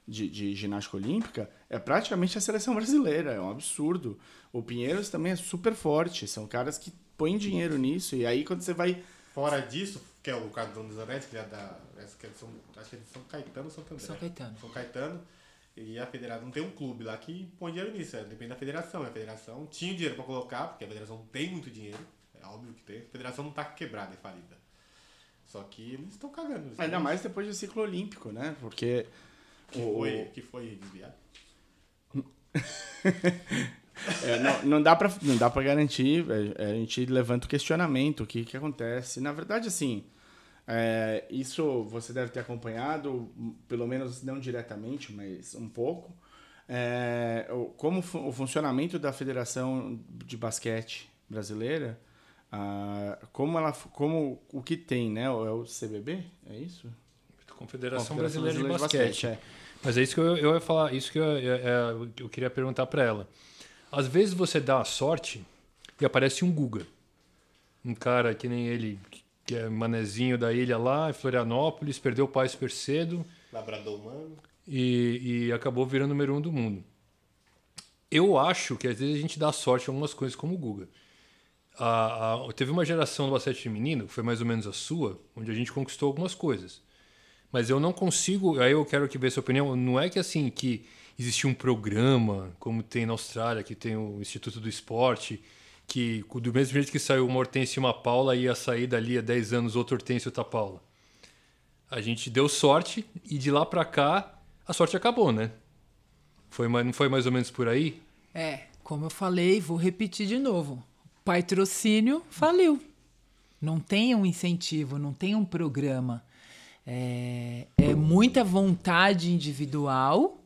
Speaker 1: de, de ginástica olímpica é praticamente a seleção brasileira, é um absurdo. O Pinheiros também é super forte, são caras que põem dinheiro nisso. E aí, quando você vai.
Speaker 4: Fora disso, que é o caso do Dono Zanetti, que ele é da... Acho que é de São, acho que é de São Caetano ou São André.
Speaker 3: São Caetano.
Speaker 4: São Caetano. E a federação, não tem um clube lá que põe dinheiro nisso, é, depende da federação. E a federação tinha dinheiro pra colocar, porque a federação não tem muito dinheiro, é óbvio que tem. A federação não tá quebrada e falida. Só que eles estão cagando. eles
Speaker 1: Ainda mais depois do ciclo olímpico, né? Porque.
Speaker 4: Que foi, que foi desviado. [laughs]
Speaker 1: É, não, não dá pra, não dá pra garantir, é, a gente levanta o questionamento, o que, que acontece. Na verdade, assim, é, isso você deve ter acompanhado, m- pelo menos não diretamente, mas um pouco, é, como o funcionamento da Federação de Basquete Brasileira, ah, como ela, como o que tem, né? É o CBB, é isso?
Speaker 2: Confederação,
Speaker 1: Confederação
Speaker 2: Brasileira, de Basquete.
Speaker 1: é.
Speaker 2: Mas é isso que eu, eu ia falar, isso que eu, eu, eu- eu queria perguntar para ela. Às vezes você dá a sorte e aparece um Guga. Um cara que nem ele, que é manezinho da ilha lá, em Florianópolis, perdeu o pai super cedo
Speaker 4: Labrador humano.
Speaker 2: e, e acabou virando o número um do mundo. Eu acho que às vezes a gente dá sorte em algumas coisas como o Guga. A- a- teve uma geração do basquete feminino, que foi mais ou menos a sua, onde a gente conquistou algumas coisas. Mas eu não consigo, aí eu quero que ver sua opinião, não é que assim que existia um programa, como tem na Austrália, que tem o Instituto do Esporte, que do mesmo jeito que saiu uma Hortência e uma Paula, ia sair dali a 10 anos outra Hortência e outra Paula. A gente deu sorte e de lá pra cá a sorte acabou, né? Foi, não foi mais ou menos por aí?
Speaker 3: É, como eu falei, vou repetir de novo. Patrocínio faliu. Não tem um incentivo, não tem um programa. É, é muita vontade individual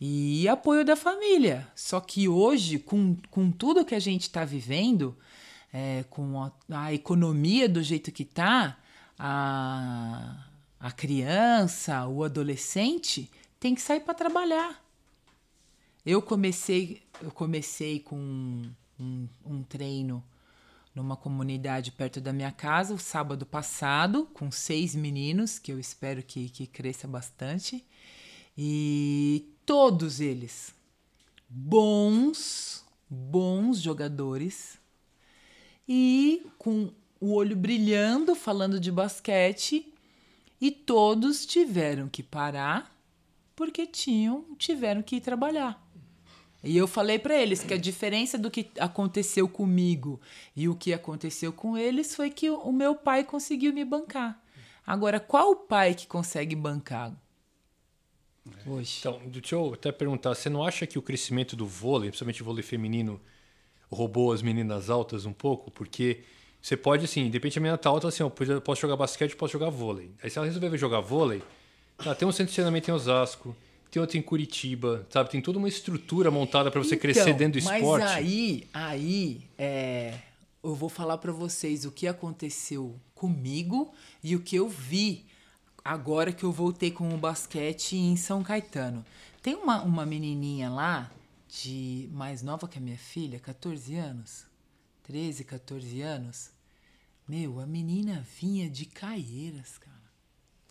Speaker 3: e apoio da família. Só que hoje, com, com tudo que a gente está vivendo, é, com a, a economia do jeito que está, a, a criança, o adolescente tem que sair para trabalhar. Eu comecei, eu comecei com um, um treino numa comunidade perto da minha casa o sábado passado, com seis meninos, que eu espero que, que cresça bastante. E todos eles bons, bons jogadores e com o olho brilhando, falando de basquete, e todos tiveram que parar porque tinham tiveram que ir trabalhar. E eu falei para eles que a diferença do que aconteceu comigo e o que aconteceu com eles foi que o meu pai conseguiu me bancar. Agora, qual o pai que consegue bancar hoje?
Speaker 2: Então, deixa eu até perguntar, você não acha que o crescimento do vôlei, principalmente o vôlei feminino, roubou as meninas altas um pouco, porque você pode, assim, de repente a menina tá alta, assim, ó, eu posso jogar basquete, posso jogar vôlei. Aí se ela resolver jogar vôlei, tá, tem um centro de treinamento em Osasco, tem outro em Curitiba, sabe? Tem toda uma estrutura montada para você crescer
Speaker 3: Então,
Speaker 2: dentro do
Speaker 3: mas
Speaker 2: esporte.
Speaker 3: aí, aí, é, eu vou falar pra vocês o que aconteceu comigo e o que eu vi agora que eu voltei com o basquete em São Caetano. Tem uma, uma menininha lá, de mais nova que a minha filha, 14 anos, 13, 14 anos. Meu, a menina vinha de Caieiras, cara,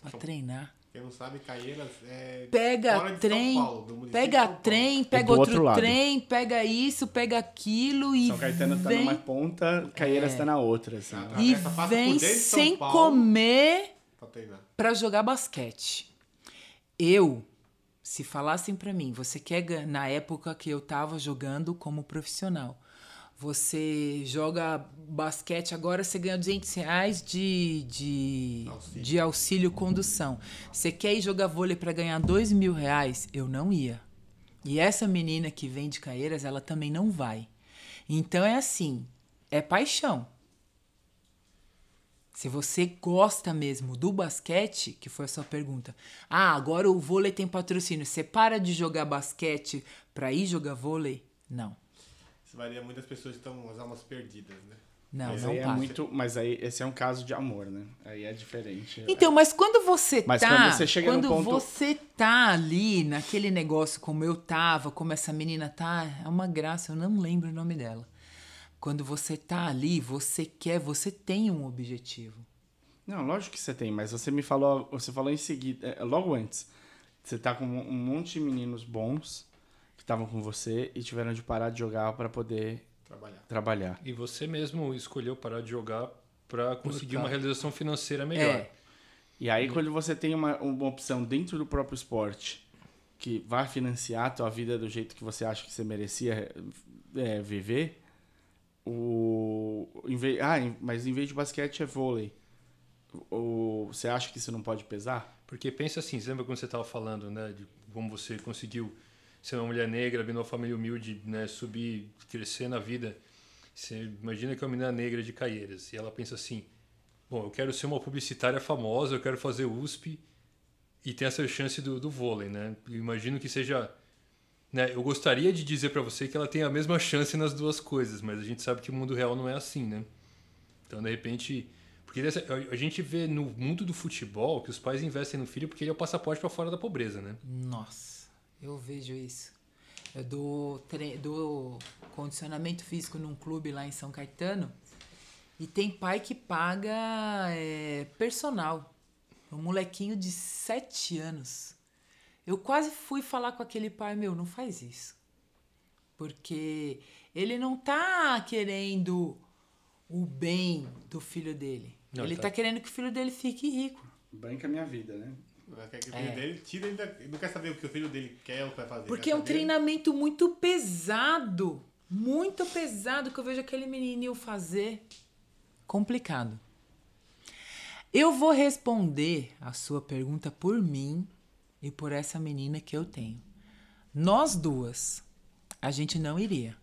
Speaker 3: pra treinar.
Speaker 4: Quem não sabe, Caieiras é.
Speaker 3: Pega
Speaker 4: fora de
Speaker 3: trem,
Speaker 4: São Paulo,
Speaker 3: pega
Speaker 4: São Paulo.
Speaker 3: trem, pega
Speaker 1: do outro
Speaker 3: outro, trem, pega isso, pega aquilo e
Speaker 1: São Caetano tá
Speaker 3: vem,
Speaker 1: numa ponta, Caieiras tá na outra, assim.
Speaker 3: E vem sem
Speaker 4: Paulo.
Speaker 3: comer
Speaker 4: Pra treinar.
Speaker 3: Pra jogar basquete. Eu, se falassem pra mim, você quer na época que eu tava jogando como profissional, você joga basquete, agora você ganha 200 reais de, de,
Speaker 4: Auxílio.
Speaker 3: de auxílio condução. Você quer ir jogar vôlei pra ganhar 2 mil reais? Eu não ia. E essa menina que vem de Caeiras, ela também não vai. Então é assim, é paixão. Se você gosta mesmo do basquete, que foi a sua pergunta, ah, agora o vôlei tem patrocínio, você para de jogar basquete pra ir jogar vôlei? Não,
Speaker 4: Isso varia muitas pessoas que estão as almas perdidas, né?
Speaker 3: não,
Speaker 1: Mas
Speaker 3: não
Speaker 1: aí é
Speaker 3: para.
Speaker 1: muito, mas aí esse é um caso de amor, né? Aí é diferente.
Speaker 3: Então, mas quando você
Speaker 1: Mas
Speaker 3: tá,
Speaker 1: quando você chega no
Speaker 3: quando
Speaker 1: ponto-
Speaker 3: você tá ali naquele negócio como eu tava, como essa menina tá, é uma graça, eu não lembro o nome dela. Quando você tá ali, você quer, você tem um objetivo.
Speaker 1: Não, lógico que você tem, mas você me falou, você falou em seguida, é, logo antes, você tá com um monte de meninos bons que estavam com você e tiveram de parar de jogar pra poder
Speaker 4: Trabalhar.
Speaker 1: trabalhar.
Speaker 2: E você mesmo escolheu parar de jogar para conseguir
Speaker 3: Por
Speaker 2: uma realização financeira melhor.
Speaker 3: É,
Speaker 1: E aí quando você tem uma, uma opção dentro do próprio esporte que vai financiar a tua vida do jeito que você acha que você merecia é, viver, o em vez, ah, mas em vez de basquete é vôlei. O, você acha que isso não pode pesar?
Speaker 2: Porque pensa assim, você lembra quando você estava falando, né, de como você conseguiu ser uma mulher negra, vir numa família humilde, né, subir, crescer na vida. Você imagina que é uma menina negra de Caieiras e ela pensa assim: bom, eu quero ser uma publicitária famosa, eu quero fazer USP e tem essa chance do, do vôlei, né? Eu imagino que seja, né, eu gostaria de dizer para você que ela tem a mesma chance nas duas coisas, mas a gente sabe que o mundo real não é assim, né? Então, de repente, porque a gente vê no mundo do futebol que os pais investem no filho porque ele é o passaporte para fora da pobreza, né?
Speaker 3: Nossa, eu vejo isso. Eu dou, dou condicionamento físico num clube lá em São Caetano e tem pai que paga é, personal. Um molequinho de 7 anos. Eu quase fui falar com aquele pai, meu, não faz isso. Porque ele não tá querendo o bem do filho dele.
Speaker 2: Não,
Speaker 3: ele
Speaker 2: tá.
Speaker 3: tá querendo que o filho dele fique rico.
Speaker 1: Banca a minha vida, né?
Speaker 4: Quer que o
Speaker 3: É.
Speaker 4: filho dele tira ele da... não quer saber o que o filho dele quer ou vai fazer.
Speaker 3: Porque é um
Speaker 4: saber-
Speaker 3: treinamento muito pesado. Muito pesado que eu vejo aquele menininho fazer. Complicado. Eu vou responder a sua pergunta por mim e por essa menina que eu tenho. Nós duas, a gente não iria.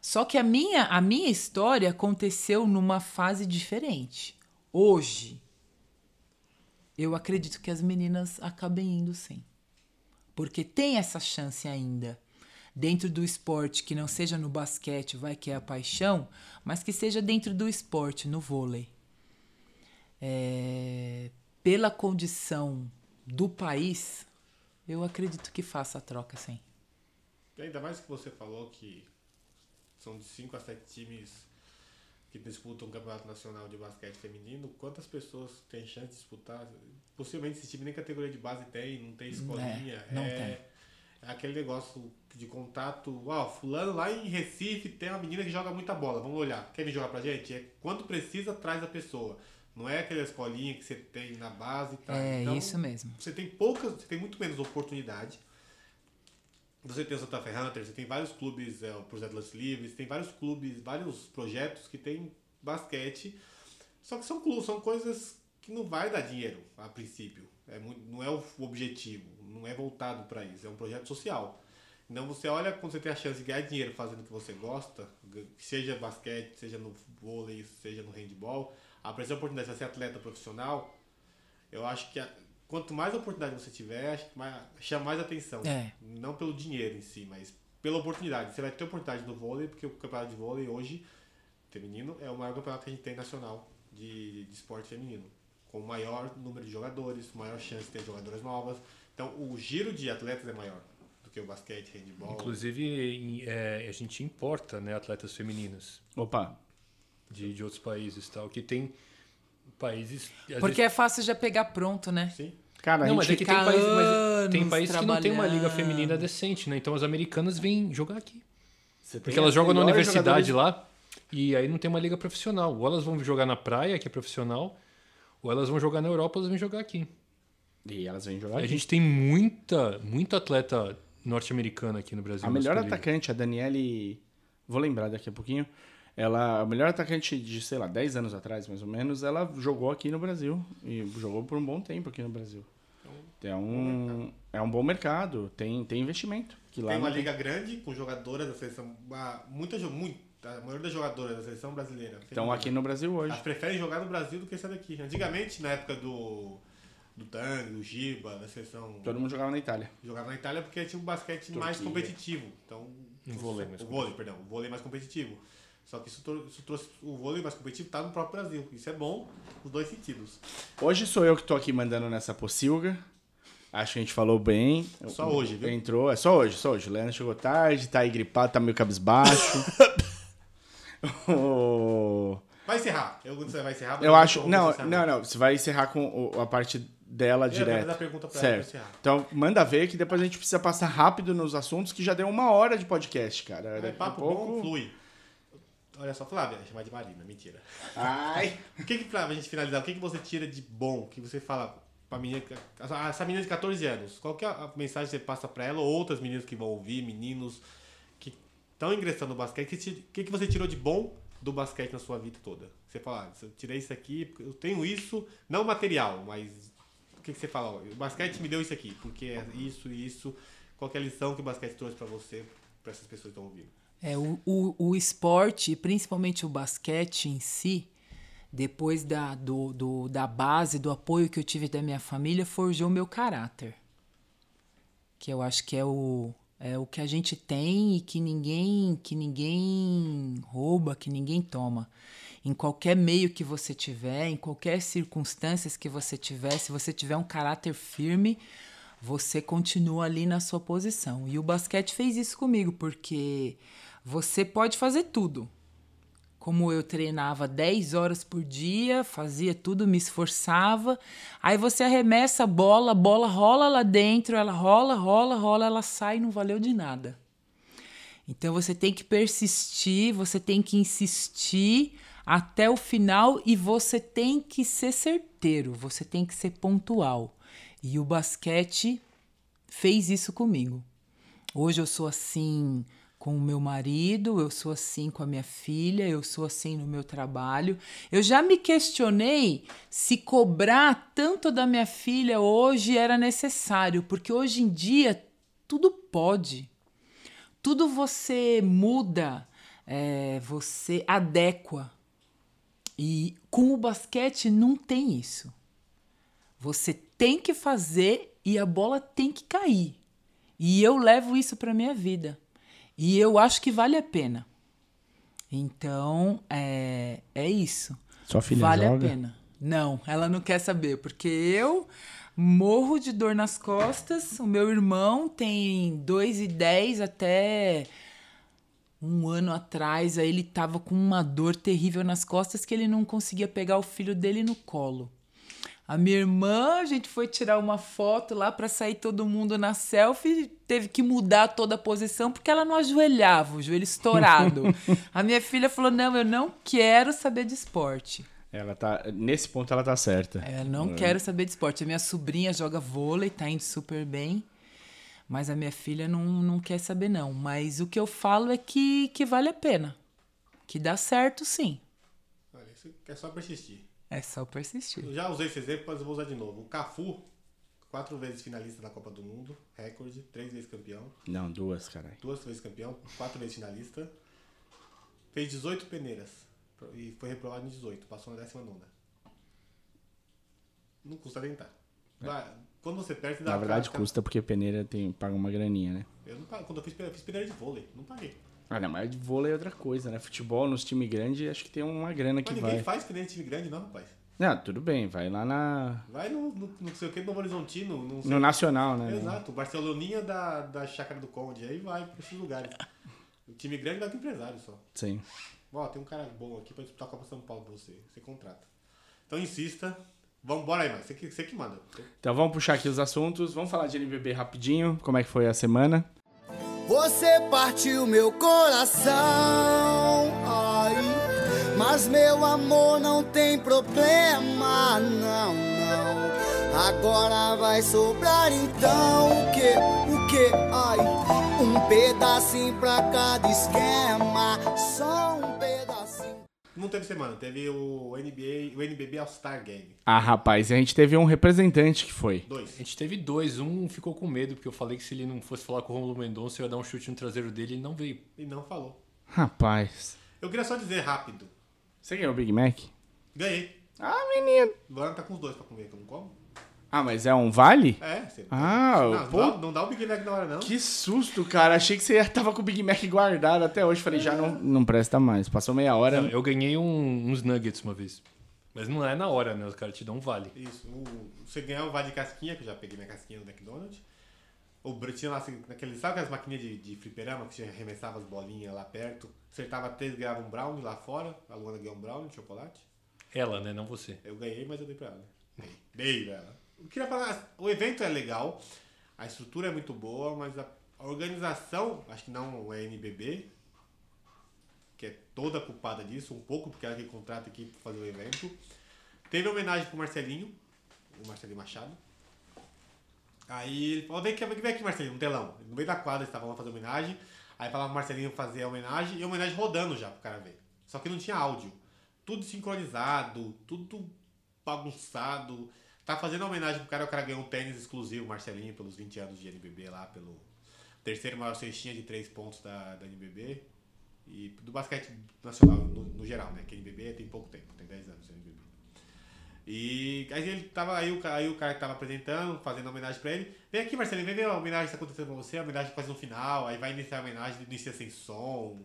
Speaker 3: Só que a minha, a minha história aconteceu numa fase diferente. Hoje, eu acredito que as meninas acabem indo sim. Porque tem essa chance ainda. Dentro do esporte, que não seja no basquete, vai que é a paixão, mas que seja dentro do esporte, no vôlei. É, pela condição do país, eu acredito que faça a troca sim.
Speaker 4: Ainda mais que você falou que são de 5 a 7 times que disputam o Campeonato Nacional de Basquete Feminino. Quantas pessoas têm chance de disputar? Possivelmente esse time nem categoria de base tem, não tem escolinha.
Speaker 3: não
Speaker 4: é,
Speaker 3: tem.
Speaker 4: é aquele negócio de contato. Ó, fulano lá em Recife tem uma menina que joga muita bola. Vamos olhar. Quer vir jogar pra gente? É quando precisa, traz a pessoa. Não é aquela escolinha que você tem na base e tal.
Speaker 3: É
Speaker 4: Então,
Speaker 3: isso mesmo.
Speaker 4: você tem poucas, você tem muito menos oportunidade. Você tem o Santa Fe Hunter, você tem vários clubes, é, os Atlas Livres, tem vários clubes, vários projetos que tem basquete. Só que são clubes, são coisas que não vai dar dinheiro a princípio. É muito, não é o objetivo, não é voltado para isso, é um projeto social. Então você olha quando você tem a chance de ganhar dinheiro fazendo o que você gosta, seja basquete, seja no vôlei, seja no handball, a primeira oportunidade de ser atleta profissional, eu acho que a- quanto mais oportunidade você tiver, acho que mais, chama mais atenção.
Speaker 3: É.
Speaker 4: Não pelo dinheiro em si, mas pela oportunidade. Você vai ter oportunidade no vôlei, porque o campeonato de vôlei hoje, feminino, é o maior campeonato que a gente tem nacional de, de esporte feminino. Com o maior número de jogadores, maior chance de ter jogadoras novas. Então o giro de atletas é maior do que o basquete, handball.
Speaker 2: Inclusive, em- é, a gente importa né, atletas femininas
Speaker 1: Opa,
Speaker 2: de, de outros países tal, que tem países.
Speaker 3: Porque é fácil já pegar pronto, né?
Speaker 4: Sim.
Speaker 1: cara, a
Speaker 2: Não, mas é
Speaker 1: gente...
Speaker 2: que tem
Speaker 3: fica
Speaker 2: país, mas tem
Speaker 3: anos
Speaker 2: país que não tem uma liga feminina decente, né? Então as americanas vêm jogar aqui.
Speaker 1: Você tem
Speaker 2: Porque elas
Speaker 1: as
Speaker 2: jogam na universidade
Speaker 1: jogadoras-
Speaker 2: lá e aí não tem uma liga profissional. Ou elas vão jogar na praia, que é profissional, ou elas vão jogar na Europa, ou elas vêm jogar aqui.
Speaker 1: E elas vêm jogar
Speaker 2: A
Speaker 1: aqui.
Speaker 2: gente tem muita, muito atleta norte-americana aqui no Brasil.
Speaker 1: A melhor
Speaker 2: masculino.
Speaker 1: atacante, a Daniele. Vou lembrar daqui a pouquinho. Ela, a melhor atacante de, sei lá, 10 anos atrás, mais ou menos, ela jogou aqui no Brasil. E jogou por um bom tempo aqui no Brasil. É um, é um bom mercado, tem, tem investimento. Que lá
Speaker 4: Tem uma liga grande com jogadoras da seleção. uma- Muita, a maioria das jogadoras da seleção brasileira.
Speaker 1: Estão aqui no Brasil hoje.
Speaker 4: Elas preferem jogar no Brasil do que sair daqui. Antigamente, na época do, do Tang, do Giba, da seleção.
Speaker 1: Todo mundo jogava na Itália.
Speaker 4: Jogava na Itália porque tinha um basquete mais
Speaker 1: Turquia.
Speaker 4: competitivo. Então,
Speaker 2: Um vôlei mais
Speaker 4: o vôlei, perdão, o vôlei mais competitivo. Só que isso, trou- isso trouxe o vôlei mais competitivo tá no próprio Brasil. Isso é bom nos dois sentidos.
Speaker 1: Hoje sou eu que tô aqui mandando nessa pocilga. Acho que a gente falou bem.
Speaker 4: Só hoje, viu?
Speaker 1: Entrou, é só hoje, só hoje. O Leandro chegou tarde, tá aí gripado, tá meio cabisbaixo. [laughs]
Speaker 4: Vai encerrar. Eu, você vai encerrar?
Speaker 1: Eu acho. Não, não, não. Você vai encerrar com a parte dela
Speaker 4: Eu
Speaker 1: direto.
Speaker 4: a pergunta pra ela pra
Speaker 1: certo. Então, manda ver que depois a gente precisa passar rápido nos assuntos, que já deu uma hora de podcast, cara.
Speaker 4: É, papo
Speaker 1: pouco-
Speaker 4: bom, flui. Olha só, Flávia, chamar de Marina, mentira.
Speaker 1: Ai. [laughs]
Speaker 4: O que que, pra gente finalizar, o que que você tira de bom, que você fala pra menina, que- essa menina de 14 anos, qual que é a mensagem que você passa pra ela, ou outras meninas que vão ouvir, meninos que estão ingressando no basquete, que o que que você tirou de bom do basquete na sua vida toda? Você fala, ah, eu tirei isso aqui, eu tenho isso, não material, mas o que que você fala, ó, o basquete me deu isso aqui, porque é isso e isso, qual que é a lição que o basquete trouxe pra você, pra essas pessoas que estão ouvindo?
Speaker 3: É, o, o, o esporte, principalmente o basquete em si, depois da, do, do- da base, do apoio que eu tive da minha família, forjou meu caráter. Que eu acho que é o, é o que a gente tem e que ninguém, que ninguém rouba, que ninguém toma. Em qualquer meio que você tiver, em qualquer circunstâncias que você tiver, se você tiver um caráter firme, você continua ali na sua posição. E o basquete fez isso comigo, porque você pode fazer tudo. Como eu treinava 10 horas por dia, fazia tudo, me esforçava. Aí você arremessa a bola, a bola rola lá dentro, ela rola, rola, rola, ela sai, não valeu de nada. Então você tem que persistir, você tem que insistir até o final e você tem que ser certeiro, você tem que ser pontual. E o basquete fez isso comigo. Hoje eu sou assim com o meu marido, eu sou assim com a minha filha, eu sou assim no meu trabalho. Eu já me questionei se cobrar tanto da minha filha hoje era necessário, porque hoje em dia tudo pode. Tudo você muda, é, você adequa. E com o basquete não tem isso. Você tem que fazer e a bola tem que cair. E eu levo isso para minha vida. E eu acho que vale a pena. Então, é, é isso.
Speaker 1: Sua filha
Speaker 3: vale
Speaker 1: joga?
Speaker 3: a pena. Não, ela não quer saber, porque eu morro de dor nas costas. O meu irmão tem 2 e 10 até um ano atrás. Aí ele tava com uma dor terrível nas costas que ele não conseguia pegar o filho dele no colo. A minha irmã, a gente foi tirar uma foto lá para sair todo mundo na selfie, teve que mudar toda a posição porque ela não ajoelhava, o joelho estourado. [laughs] a minha filha falou: "Não, eu não quero saber de esporte.
Speaker 1: Ela tá. Nesse ponto ela tá certa.
Speaker 3: Eu não quero saber de esporte. A minha sobrinha joga vôlei, tá indo super bem. Mas a minha filha não, não quer saber, não. Mas o que eu falo é que, que vale a pena. Que dá certo, sim.
Speaker 4: Olha, isso é só persistir.
Speaker 3: É só persistir.
Speaker 4: Eu já usei esse exemplo, mas eu vou usar de novo. O Cafu, quatro vezes finalista da Copa do Mundo, recorde, três vezes campeão.
Speaker 1: Não, duas, caralho.
Speaker 4: duas vezes campeão, quatro vezes finalista. Fez 18 peneiras e foi reprovado em 18, passou na 19. Não custa tentar. Vai, Quando você perde, dá
Speaker 1: Na verdade,
Speaker 4: pra-
Speaker 1: custa porque peneira tem, paga uma graninha, né?
Speaker 4: Eu não pago. Quando eu fiz, eu fiz peneira de vôlei, não paguei.
Speaker 1: Não, mas de vôlei é outra coisa, né? Futebol nos times grandes, acho que tem uma grana
Speaker 4: Mas
Speaker 1: que
Speaker 4: ninguém
Speaker 1: vai.
Speaker 4: faz peneira de time grande, não, rapaz.
Speaker 1: Não, tudo bem, vai lá na...
Speaker 4: Vai no, no, no sei o que, no Novo Horizontino, sei
Speaker 1: no Nacional, né?
Speaker 4: Exato, o Barceloninha da, da Chácara do Conde, aí vai pra esses lugares. O time grande vai com empresário só.
Speaker 1: Sim.
Speaker 4: Ó, tem um cara bom aqui pra disputar a Copa São Paulo pra você. Você contrata. Então insista. Vamos, bora aí, mano. Você que, você que manda.
Speaker 1: Então vamos puxar aqui os assuntos. Vamos falar de NBB rapidinho. Como é que foi a semana?
Speaker 7: Você partiu meu coração, ai, mas meu amor não tem problema, não, não. Agora vai sobrar então o que, o que, ai, um pedacinho pra cada esquema, só um.
Speaker 4: Não teve semana, teve o NBA, o NBB All-Star Game.
Speaker 1: Ah, rapaz, a gente teve um representante que foi.
Speaker 4: Dois.
Speaker 2: A gente teve dois. Um ficou com medo, porque eu falei que se ele não fosse falar com o Romulo Mendonça, eu ia dar um chute no traseiro dele e ele não veio.
Speaker 4: E não falou.
Speaker 1: Rapaz.
Speaker 4: Eu queria só dizer rápido.
Speaker 1: Você ganhou o Big Mac?
Speaker 4: Ganhei.
Speaker 1: Ah, menino.
Speaker 4: Luana tá com os dois pra comer, que eu não como.
Speaker 1: Ah, mas é um vale?
Speaker 4: É, você.
Speaker 1: Ah,
Speaker 4: não,
Speaker 1: pô.
Speaker 4: não, dá, não dá o Big Mac na hora, não.
Speaker 1: Que susto, cara. Achei que você já tava com o Big Mac guardado até hoje. Falei, já não, não presta mais. Passou meia hora.
Speaker 2: Não, eu ganhei um- uns nuggets uma vez. Mas não é na hora, né? Os caras te dão um vale.
Speaker 4: Isso. O, você ganhar o vale de casquinha, que eu já peguei minha casquinha no McDonald's. O tinha lá, assim, naquele, sabe aquelas maquininhas de, de fliperama que você arremessava as bolinhas lá perto? Acertava três, ganhava um brownie lá fora. A Luana ganhou um brownie de chocolate.
Speaker 2: Ela, né? Não você.
Speaker 4: Eu ganhei, mas eu dei pra ela. Dei pra ela. Queria falar, o evento é legal, a estrutura é muito boa, mas a organização, acho que não é NBB, que é toda culpada disso, um pouco, porque ela que contrata aqui pra fazer o evento. Teve homenagem pro Marcelinho, o Marcelinho Machado. Aí ele falou, vem aqui, vem aqui Marcelinho, um telão. No meio da quadra eles estavam lá fazendo homenagem. Aí falava pro Marcelinho fazer a homenagem e a homenagem rodando já pro cara ver. Só que não tinha áudio. Tudo sincronizado, tudo bagunçado. Tá fazendo homenagem pro cara, o cara ganhou um tênis exclusivo, Marcelinho, pelos 20 anos de NBB lá, pelo terceiro maior cestinha de 3 pontos da, da NBB. E do basquete nacional no, no geral, né? Que NBB tem pouco tempo, tem 10 anos NBB. E aí ele tava, aí o, aí o cara que tava apresentando, fazendo homenagem pra ele, vem aqui Marcelinho, vem ver a homenagem que tá acontecendo pra você, a homenagem quase no final, aí vai iniciar a homenagem, inicia sem som.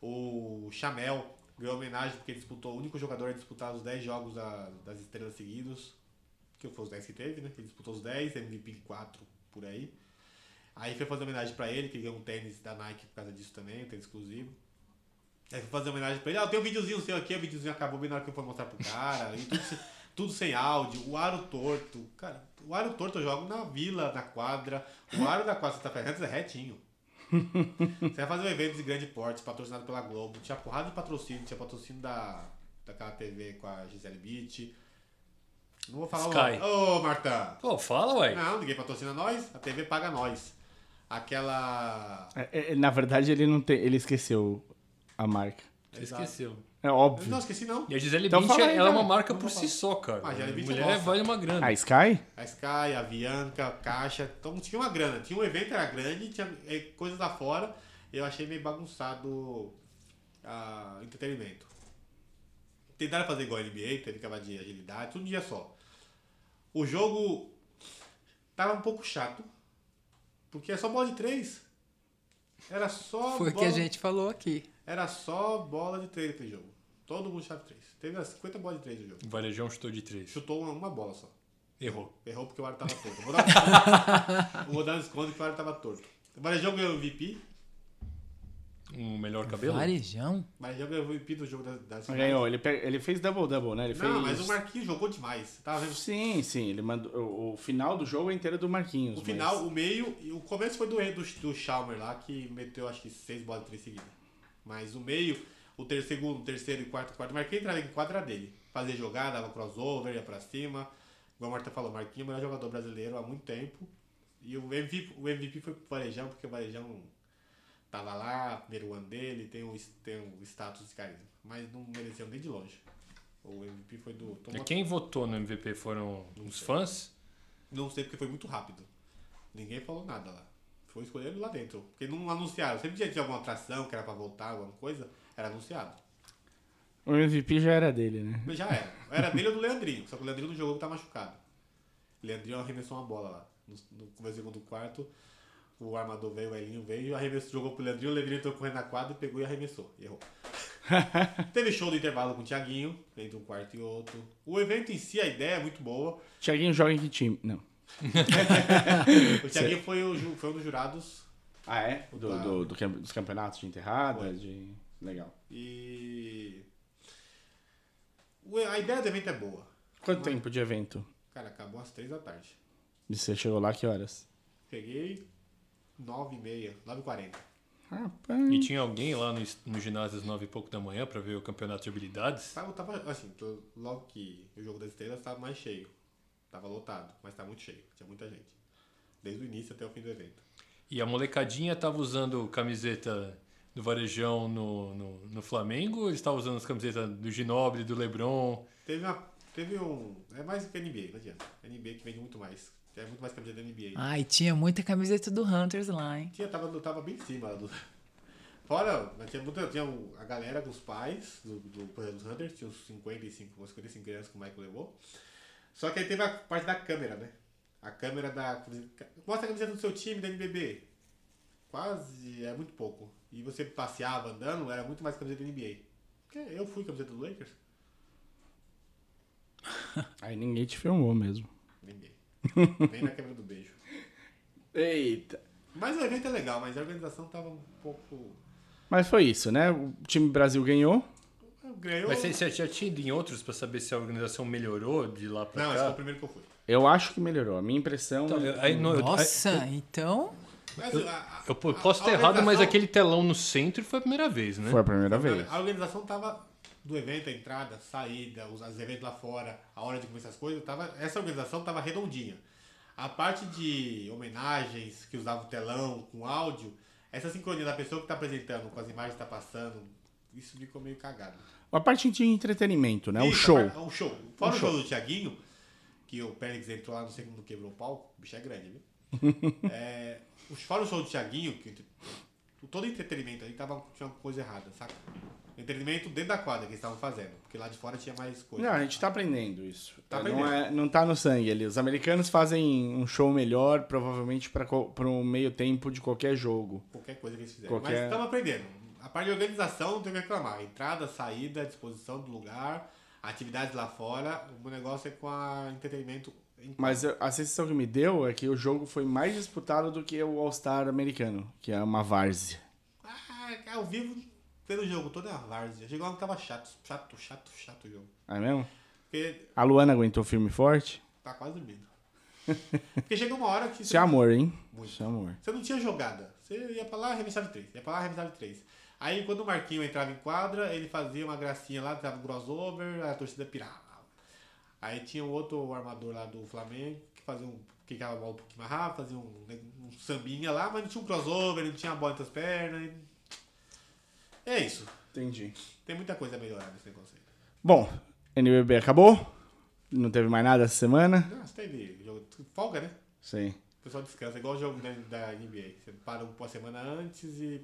Speaker 4: O Chamel ganhou homenagem porque ele disputou, o único jogador a disputar os 10 jogos da- das estrelas seguidos, que foi os 10 que teve, né? Ele disputou os 10, MVP 4 por aí. Aí foi fazer homenagem pra ele, que ganhou um tênis da Nike por causa disso também, um tênis exclusivo. Aí foi fazer homenagem pra ele. Ah, tem um videozinho seu aqui, o videozinho acabou bem na hora que eu fui mostrar pro cara. e tudo, [laughs] tudo sem áudio, o aro torto. Cara, o aro torto eu jogo na vila, na quadra. O aro da quadra Santa Fernandes é retinho. Você vai fazer um evento de grande porte, patrocinado pela Globo. Tinha porrada de patrocínio, tinha patrocínio da, daquela TV com a Gisele Beach. Não vou falar
Speaker 2: Sky.
Speaker 4: o nome. Ô, Marta!
Speaker 2: Pô, fala, ué.
Speaker 4: Não, ninguém patrocina nós, a TV paga nós. Aquela.
Speaker 1: É, é, na verdade, ele não tem. Ele esqueceu a marca.
Speaker 4: Exato.
Speaker 2: esqueceu.
Speaker 1: É
Speaker 4: Eu
Speaker 1: óbvio.
Speaker 4: não esqueci, não.
Speaker 2: E a Gisele
Speaker 1: Então
Speaker 2: Bündchen,
Speaker 1: fala aí,
Speaker 2: ela é uma marca por si só, cara.
Speaker 4: Ah, Gisele Bündchen
Speaker 2: Mulher
Speaker 4: é nossa.
Speaker 2: vale uma grana.
Speaker 1: A Sky?
Speaker 4: A Sky, a Bianca, a Caixa. Então tinha uma grana. Tinha um evento, era grande, tinha eh, coisas lá fora. Eu achei meio bagunçado a entretenimento. Tentaram fazer igual a NBA, teve que acabar de agilidade, tudo um dia só. O jogo tava um pouco chato. Porque é só bola de três. Era só
Speaker 3: Foi o que
Speaker 4: bola-
Speaker 3: a gente falou aqui.
Speaker 4: Era só bola de três aquele jogo. Todo mundo chave três. Teve umas 50 bolas de três no jogo.
Speaker 2: O Varejão chutou de três.
Speaker 4: Chutou uma, uma bola só.
Speaker 2: Errou.
Speaker 4: Errou porque o ar tava torto. Vou dar, [laughs] vou dar um desconto que o ar tava torto. O Varejão ganhou o MVP.
Speaker 2: Um melhor cabelo?
Speaker 3: Varejão?
Speaker 4: O Varejão ganhou o MVP do jogo das, das finais.
Speaker 1: Ganhou. Ele, pe- ele fez double-double, né? Ele fez...
Speaker 4: Não, mas o Marquinhos jogou demais. Tava vendo?
Speaker 1: Sim, sim. Ele mandou... O, o final do jogo é inteiro do Marquinhos.
Speaker 4: O
Speaker 1: mas-
Speaker 4: final, o meio, e o começo foi do, do, do Chalmer lá, que meteu acho que seis bolas de três seguidas. Mas o meio, o terceiro, segundo, terceiro e quarto, quarto, Marquinhos entrava em quadra dele. Fazia jogada, dava crossover, ia pra cima. Igual a Marta falou, Marquinhos é o melhor jogador brasileiro há muito tempo. E o MVP, o MVP foi pro Varejão, porque o Varejão tava lá, primeiro ano dele, tem um, tem um status de carisma. Mas não mereceu nem de longe. O MVP foi do
Speaker 2: E
Speaker 4: Thomas
Speaker 2: quem votou no MVP foram os fãs?
Speaker 4: Não sei porque foi muito rápido. Ninguém falou nada lá. foi escolhido lá dentro. Porque não anunciaram. Sempre tinha, tinha alguma atração que era pra voltar, alguma coisa, era anunciado.
Speaker 1: O MVP já era dele, né?
Speaker 4: Já era. Era dele ou do Leandrinho. Só que o Leandrinho não jogou porque tá machucado. O Leandrinho arremessou uma bola lá. No, no começo do segundo quarto, o armador veio, o Elinho veio, arremessou, jogou pro Leandrinho, o Leandrinho entrou correndo na quadra pegou e arremessou. E errou. [laughs] Teve show do intervalo com o Thiaguinho, entre um quarto e outro. O evento em si, a ideia é muito boa.
Speaker 1: Thiaguinho joga em que time? Não. [laughs]
Speaker 4: O Thiaguinho foi, o, ju- foi um dos jurados
Speaker 1: Ah, é? Do,
Speaker 4: Tá.
Speaker 1: do- do campe- dos campeonatos de enterrada?
Speaker 4: Foi.
Speaker 1: De... Legal.
Speaker 4: e. o- A ideia do evento é boa.
Speaker 1: Quanto tempo de evento?
Speaker 4: Cara, acabou às três da tarde.
Speaker 1: E você chegou lá que horas?
Speaker 4: Peguei nove e meia, nove e quarenta.
Speaker 1: Rapaz.
Speaker 2: E tinha alguém lá no, no ginásio às nove e pouco da manhã pra ver o campeonato de habilidades?
Speaker 4: Tava, tava assim, tô- logo que o jogo das estrelas tava mais cheio. Tava lotado, mas tá muito cheio. Tinha muita gente. Desde o início até o fim do evento.
Speaker 2: E a molecadinha tava usando camiseta do Varejão no, no, no Flamengo ou eles estavam usando as camisetas do Ginobre, do Lebron?
Speaker 4: Teve, uma, teve um. É mais que NBA, não adianta. NBA que vende muito mais. É muito mais camiseta da NBA.
Speaker 3: Ai, tinha muita camiseta do Hunters lá, hein?
Speaker 4: Tinha, tava, tava bem em cima lá do. Fora, mas tinha, muita, tinha a galera dos pais do, do dos Hunters, tinha uns 55, umas 55 crianças que o Michael levou. Só que aí teve a parte da câmera, né? A câmera da. Mostra a camiseta do seu time da NBB. Quase, é muito pouco. E você passeava andando, era muito mais camiseta da NBA. Porque eu fui camiseta do Lakers, [laughs]
Speaker 1: Aí ninguém te filmou mesmo.
Speaker 4: NBA. Nem na câmera do beijo.
Speaker 1: Eita.
Speaker 4: Mas o evento é legal, mas a organização tava um pouco.
Speaker 1: Mas foi isso, né? O time Brasil ganhou.
Speaker 4: Ganhou.
Speaker 2: Mas você, você já tinha ido em outros pra saber se a organização melhorou de lá pra
Speaker 4: Não, esse foi
Speaker 2: cá?
Speaker 4: o primeiro que eu fui.
Speaker 1: Eu acho que melhorou. A minha impressão.
Speaker 2: Então, eu- aí no- eu-
Speaker 3: Nossa, então.
Speaker 4: Mas, a- a-
Speaker 2: Eu po-
Speaker 4: a-
Speaker 2: posso
Speaker 4: a
Speaker 2: ter errado, mas
Speaker 4: organização-
Speaker 2: aquele telão no centro foi a primeira vez, né?
Speaker 1: Foi a primeira vez.
Speaker 4: A organização tava do evento, a entrada, saída, os, os eventos lá fora, a hora de começar as coisas, tava, essa organização tava redondinha. A parte de homenagens, que usava o telão com áudio, essa sincronia da pessoa que tá apresentando com as imagens que tá passando, isso ficou meio cagado.
Speaker 1: A parte de entretenimento, né? O show.
Speaker 4: a par- Um show. Fora
Speaker 1: Um
Speaker 4: o
Speaker 1: show.
Speaker 4: show do Thiaguinho, que o Pérez entrou lá no segundo quebrou o palco, o bicho é grande, viu? [laughs] é, fora o show do Thiaguinho, que todo entretenimento ali tava, tinha uma coisa errada, saca? Entretenimento dentro da quadra que eles estavam fazendo, porque lá de fora tinha mais coisa.
Speaker 1: Não, a gente tá aprendendo isso.
Speaker 4: Tá
Speaker 1: não,
Speaker 4: aprendendo.
Speaker 1: é, não tá no sangue ali. Os americanos fazem um show melhor, provavelmente para um meio tempo de qualquer jogo.
Speaker 4: Qualquer coisa que eles fizeram.
Speaker 1: Qualquer-
Speaker 4: Mas estamos aprendendo. A parte de organização não tem o que reclamar. Entrada, saída, disposição do lugar, atividades lá fora. O negócio é com a entretenimento
Speaker 1: Mas a sensação que me deu é que o jogo foi mais disputado do que o All-Star americano, que é uma várzea.
Speaker 4: Ah, ao vivo, pelo jogo todo é a várzea. Chegou lá que tava chato, chato, chato, chato o jogo.
Speaker 1: É mesmo?
Speaker 4: Porque
Speaker 1: A Luana aguentou firme e forte?
Speaker 4: tá quase dormindo. [laughs] Porque chegou uma hora que
Speaker 1: Isso é amor, hein?
Speaker 4: Muito.
Speaker 1: Isso é amor.
Speaker 4: você não tinha jogada. Você ia pra lá e arremessava três. Ia pra lá e arremessava três. Aí quando o Marquinho entrava em quadra, ele fazia uma gracinha lá, dava um crossover, a torcida pirava. Aí tinha o outro armador lá do Flamengo que fazia um. quicava a bola um pouquinho mais rápido, fazia um, um sambinha lá, mas não tinha um crossover, não tinha a bola entre as pernas. É isso.
Speaker 1: Entendi.
Speaker 4: Tem muita coisa a melhorar nesse aí.
Speaker 1: Bom, NBB acabou. Não teve mais nada essa semana.
Speaker 4: Não, você teve jogo. Folga, né?
Speaker 1: Sim.
Speaker 4: O pessoal descansa, igual o jogo da, da NBA. Você para uma semana antes e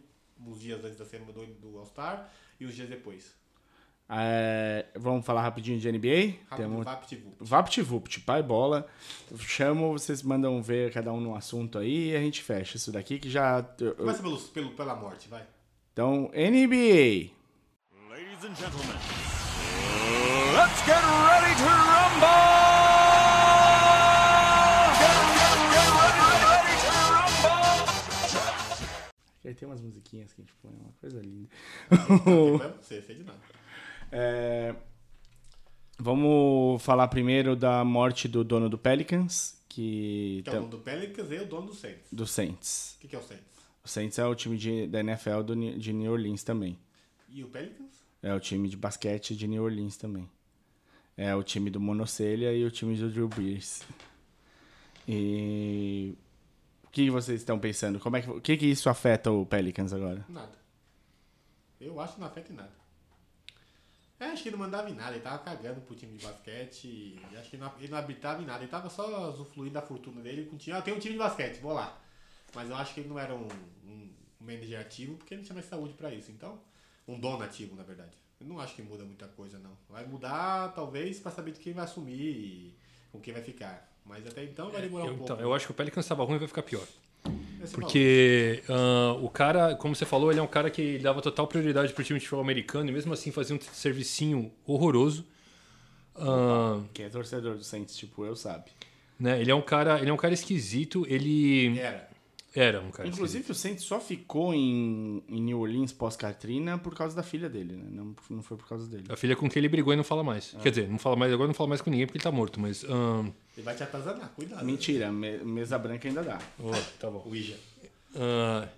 Speaker 4: uns dias antes da semana do, do All-Star e uns dias depois.
Speaker 1: É, vamos falar rapidinho de NBA.
Speaker 4: Rápido,
Speaker 1: Temos
Speaker 4: VaptVup.
Speaker 1: VaptVupt, pai bola. Chamo, vocês mandam ver cada um no assunto aí e a gente fecha isso daqui que já.
Speaker 4: Começa pelo, pelo, pela morte, vai.
Speaker 1: Então, NBA.
Speaker 6: Ladies and gentlemen, let's get ready to rumble! Get, get, get ready, ready to rumble!
Speaker 1: Aí tem umas musiquinhas que a gente põe, uma coisa linda.
Speaker 4: Não é você, sei de nada.
Speaker 1: É, vamos falar primeiro da morte do dono do Pelicans, que
Speaker 4: Que é o dono do Pelicans e o dono do Saints.
Speaker 1: do Saints.
Speaker 4: O que, que é o Saints?
Speaker 1: O Saints é o time de- da NFL do de New Orleans também.
Speaker 4: E o Pelicans?
Speaker 1: É o time de basquete de New Orleans também. É o time do Monocelha e o time do Drew Brees. E o que vocês estão pensando? Como é que, o que, que isso afeta o Pelicans agora?
Speaker 4: Nada. Eu acho que não afeta em nada. É, acho que ele não mandava em nada, ele tava cagando pro time de basquete acho que não, ele não habitava em nada, ele tava só usufruindo da fortuna dele com o time. Ah, tem um time de basquete, vou lá. Mas eu acho que ele não era um, um manager ativo porque ele não tinha mais saúde pra isso. Então, um dono ativo, na verdade. Eu não acho que muda muita coisa, não. Vai mudar, talvez, pra saber de quem vai assumir e com quem vai ficar. Mas até então vai demorar
Speaker 2: Eu,
Speaker 4: um pouco.
Speaker 2: então, eu acho que o Pelicans estava ruim e vai ficar pior.
Speaker 4: Esse
Speaker 2: Porque ah, o cara, como você falou, ele é um cara que dava total prioridade pro time de futebol americano e mesmo assim fazia um servicinho horroroso. Ah,
Speaker 1: Quem é torcedor do Saints, tipo eu, sabe.
Speaker 2: né? Ele é um cara, ele é um cara esquisito. Ele.
Speaker 4: Era.
Speaker 2: Era um cara.
Speaker 1: Inclusive, o Saints só ficou em, em New Orleans pós-Katrina por causa da filha dele, né? Não, não foi por causa dele.
Speaker 2: esquisito. a filha com quem ele brigou e não fala mais.
Speaker 1: Ah.
Speaker 2: Quer dizer, não fala mais agora, não fala mais com ninguém porque ele tá morto. Mas ah,
Speaker 4: Ele vai te atazanar, cuidado.
Speaker 1: Mentira, me- mesa branca ainda dá.
Speaker 2: oh, tá bom.
Speaker 4: O Ija.
Speaker 2: Ah,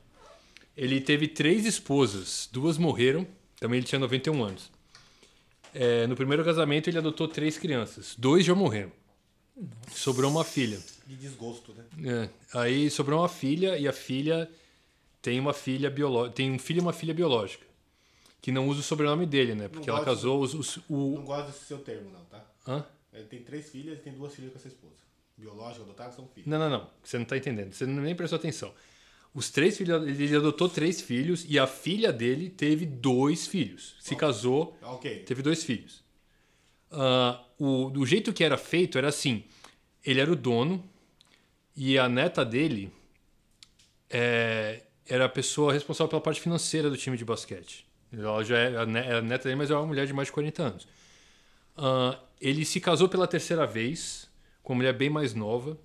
Speaker 2: ele teve três esposas, duas morreram, também ele tinha 91 anos. É, no primeiro casamento ele adotou três crianças, dois já morreram. Sobrou uma filha.
Speaker 4: De desgosto, né?
Speaker 2: É, aí sobrou uma filha e a filha tem uma filha biológica, tem um filho e uma filha biológica, que não usa o sobrenome dele, né? Porque
Speaker 4: Não
Speaker 2: ela casou os, os- o
Speaker 4: Não gosto desse seu termo, não, tá?
Speaker 2: Hã?
Speaker 4: Ele tem três filhas e tem duas filhas com essa esposa. Biológico, adotado, são filhos.
Speaker 2: Não, não, não. Você não tá entendendo. Você nem prestou atenção. Os três filhos, ele adotou três filhos e a filha dele teve dois filhos. Se casou,
Speaker 4: Ok.
Speaker 2: teve dois filhos. Ah, o, do jeito que era feito era assim: ele era o dono e a neta dele é, era a pessoa responsável pela parte financeira do time de basquete. Ela já a, ne- é a neta dele, mas é uma mulher de mais de 40 anos. Ah, ele se casou pela terceira vez com uma mulher bem mais nova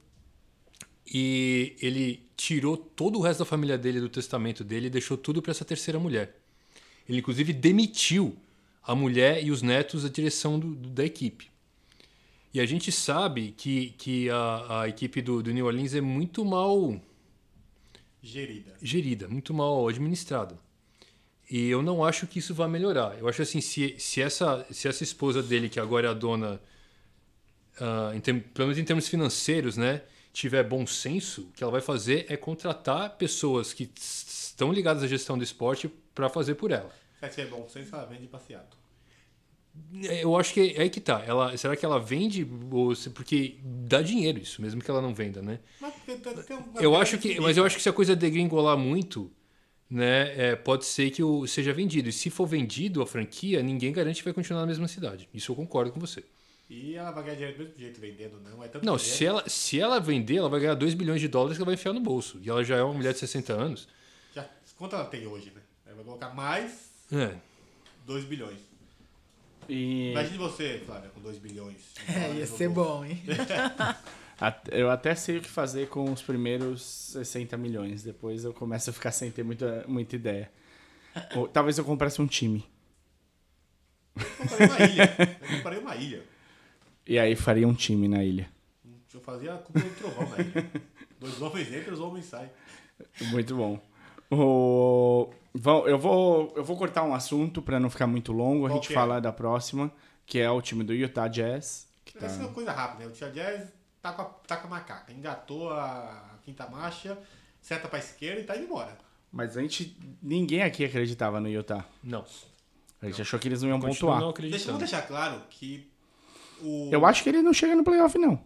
Speaker 2: e ele tirou todo o resto da família dele do testamento dele e deixou tudo para essa terceira mulher. Ele, inclusive, demitiu a mulher e os netos da direção do- da equipe. E a gente sabe que, que a, a equipe do, do New Orleans é muito mal
Speaker 4: Gerida.
Speaker 2: gerida, muito mal administrada. E eu não acho que isso vai melhorar. Eu acho assim, se, se, essa, se essa esposa dele, que agora é a dona, ah, em term- pelo menos em termos financeiros, né, tiver bom senso, o que ela vai fazer é contratar pessoas que estão ligadas à gestão do esporte para fazer por ela.
Speaker 4: Se tiver bom senso, ela vende passeado.
Speaker 2: Eu acho que é aí que tá. Ela, será que ela vende? Ou se- porque dá dinheiro isso, mesmo que ela não venda, né?
Speaker 4: Mas tem- tem- tem um-
Speaker 2: Eu
Speaker 4: tem
Speaker 2: acho que, mas eu acho que se a coisa degringolar muito, né, é, pode ser que o, seja vendido. E se for vendido a franquia, ninguém garante que vai continuar na mesma cidade. Isso eu concordo com você.
Speaker 4: E ela vai ganhar dinheiro do mesmo jeito vendendo, não. É tanto
Speaker 2: Não,
Speaker 4: dinheiro.
Speaker 2: se ela, se ela vender, ela vai ganhar 2 bilhões de dólares que ela vai enfiar no bolso. E ela já é uma mulher de 60 anos.
Speaker 4: Já, quanto ela tem hoje, né? Ela vai colocar mais
Speaker 2: É.
Speaker 4: 2 bilhões.
Speaker 1: E
Speaker 4: Imagine você, Flávia, com 2 bilhões. [laughs]
Speaker 3: É, ia ser bom, hein? [laughs]
Speaker 1: eu até sei o que fazer com os primeiros 60 milhões. Depois eu começo a ficar sem ter muita, muita ideia. Ou, talvez eu comprasse um time.
Speaker 4: Eu comprei uma ilha. Eu comprei uma ilha. [laughs]
Speaker 1: E aí faria um time na ilha.
Speaker 4: Eu fazia como um trovão na ilha. Dois homens entram, os homens saem.
Speaker 1: Muito bom. O... vão- eu, vou, eu vou cortar um assunto para não ficar muito longo. A gente
Speaker 4: que é?
Speaker 1: fala da próxima, que é o time do Utah Jazz. Que tá...
Speaker 4: Essa é uma coisa rápida, né? O Tia Jazz tá com, a, tá com a macaca. Engatou a quinta marcha, seta pra esquerda e tá indo embora.
Speaker 1: Mas a gente. Ninguém aqui acreditava no Utah.
Speaker 2: Não.
Speaker 1: A gente achou que eles não iam
Speaker 2: Continuo
Speaker 1: pontuar.
Speaker 2: não
Speaker 4: Deixa, vamos deixar claro que o.
Speaker 1: Eu acho que ele não chega no playoff, não.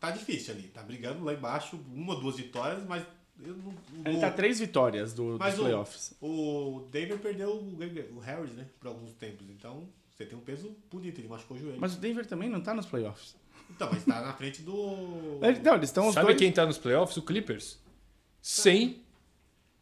Speaker 4: Tá difícil ali. Tá brigando lá embaixo, uma, duas vitórias, mas. Eu não,
Speaker 1: Ele tá três vitórias do,
Speaker 4: mas
Speaker 1: dos
Speaker 4: o-
Speaker 1: playoffs.
Speaker 4: O Denver perdeu o, o Harris, né? Por alguns tempos. Então, você tem um peso bonito. Ele machucou o joelho.
Speaker 1: Mas o Denver também não tá nos playoffs.
Speaker 4: Então, mas tá na frente do.
Speaker 1: Ele- Não, eles estão
Speaker 2: Sabe
Speaker 1: dois.
Speaker 2: quem tá nos playoffs? O Clippers. Sem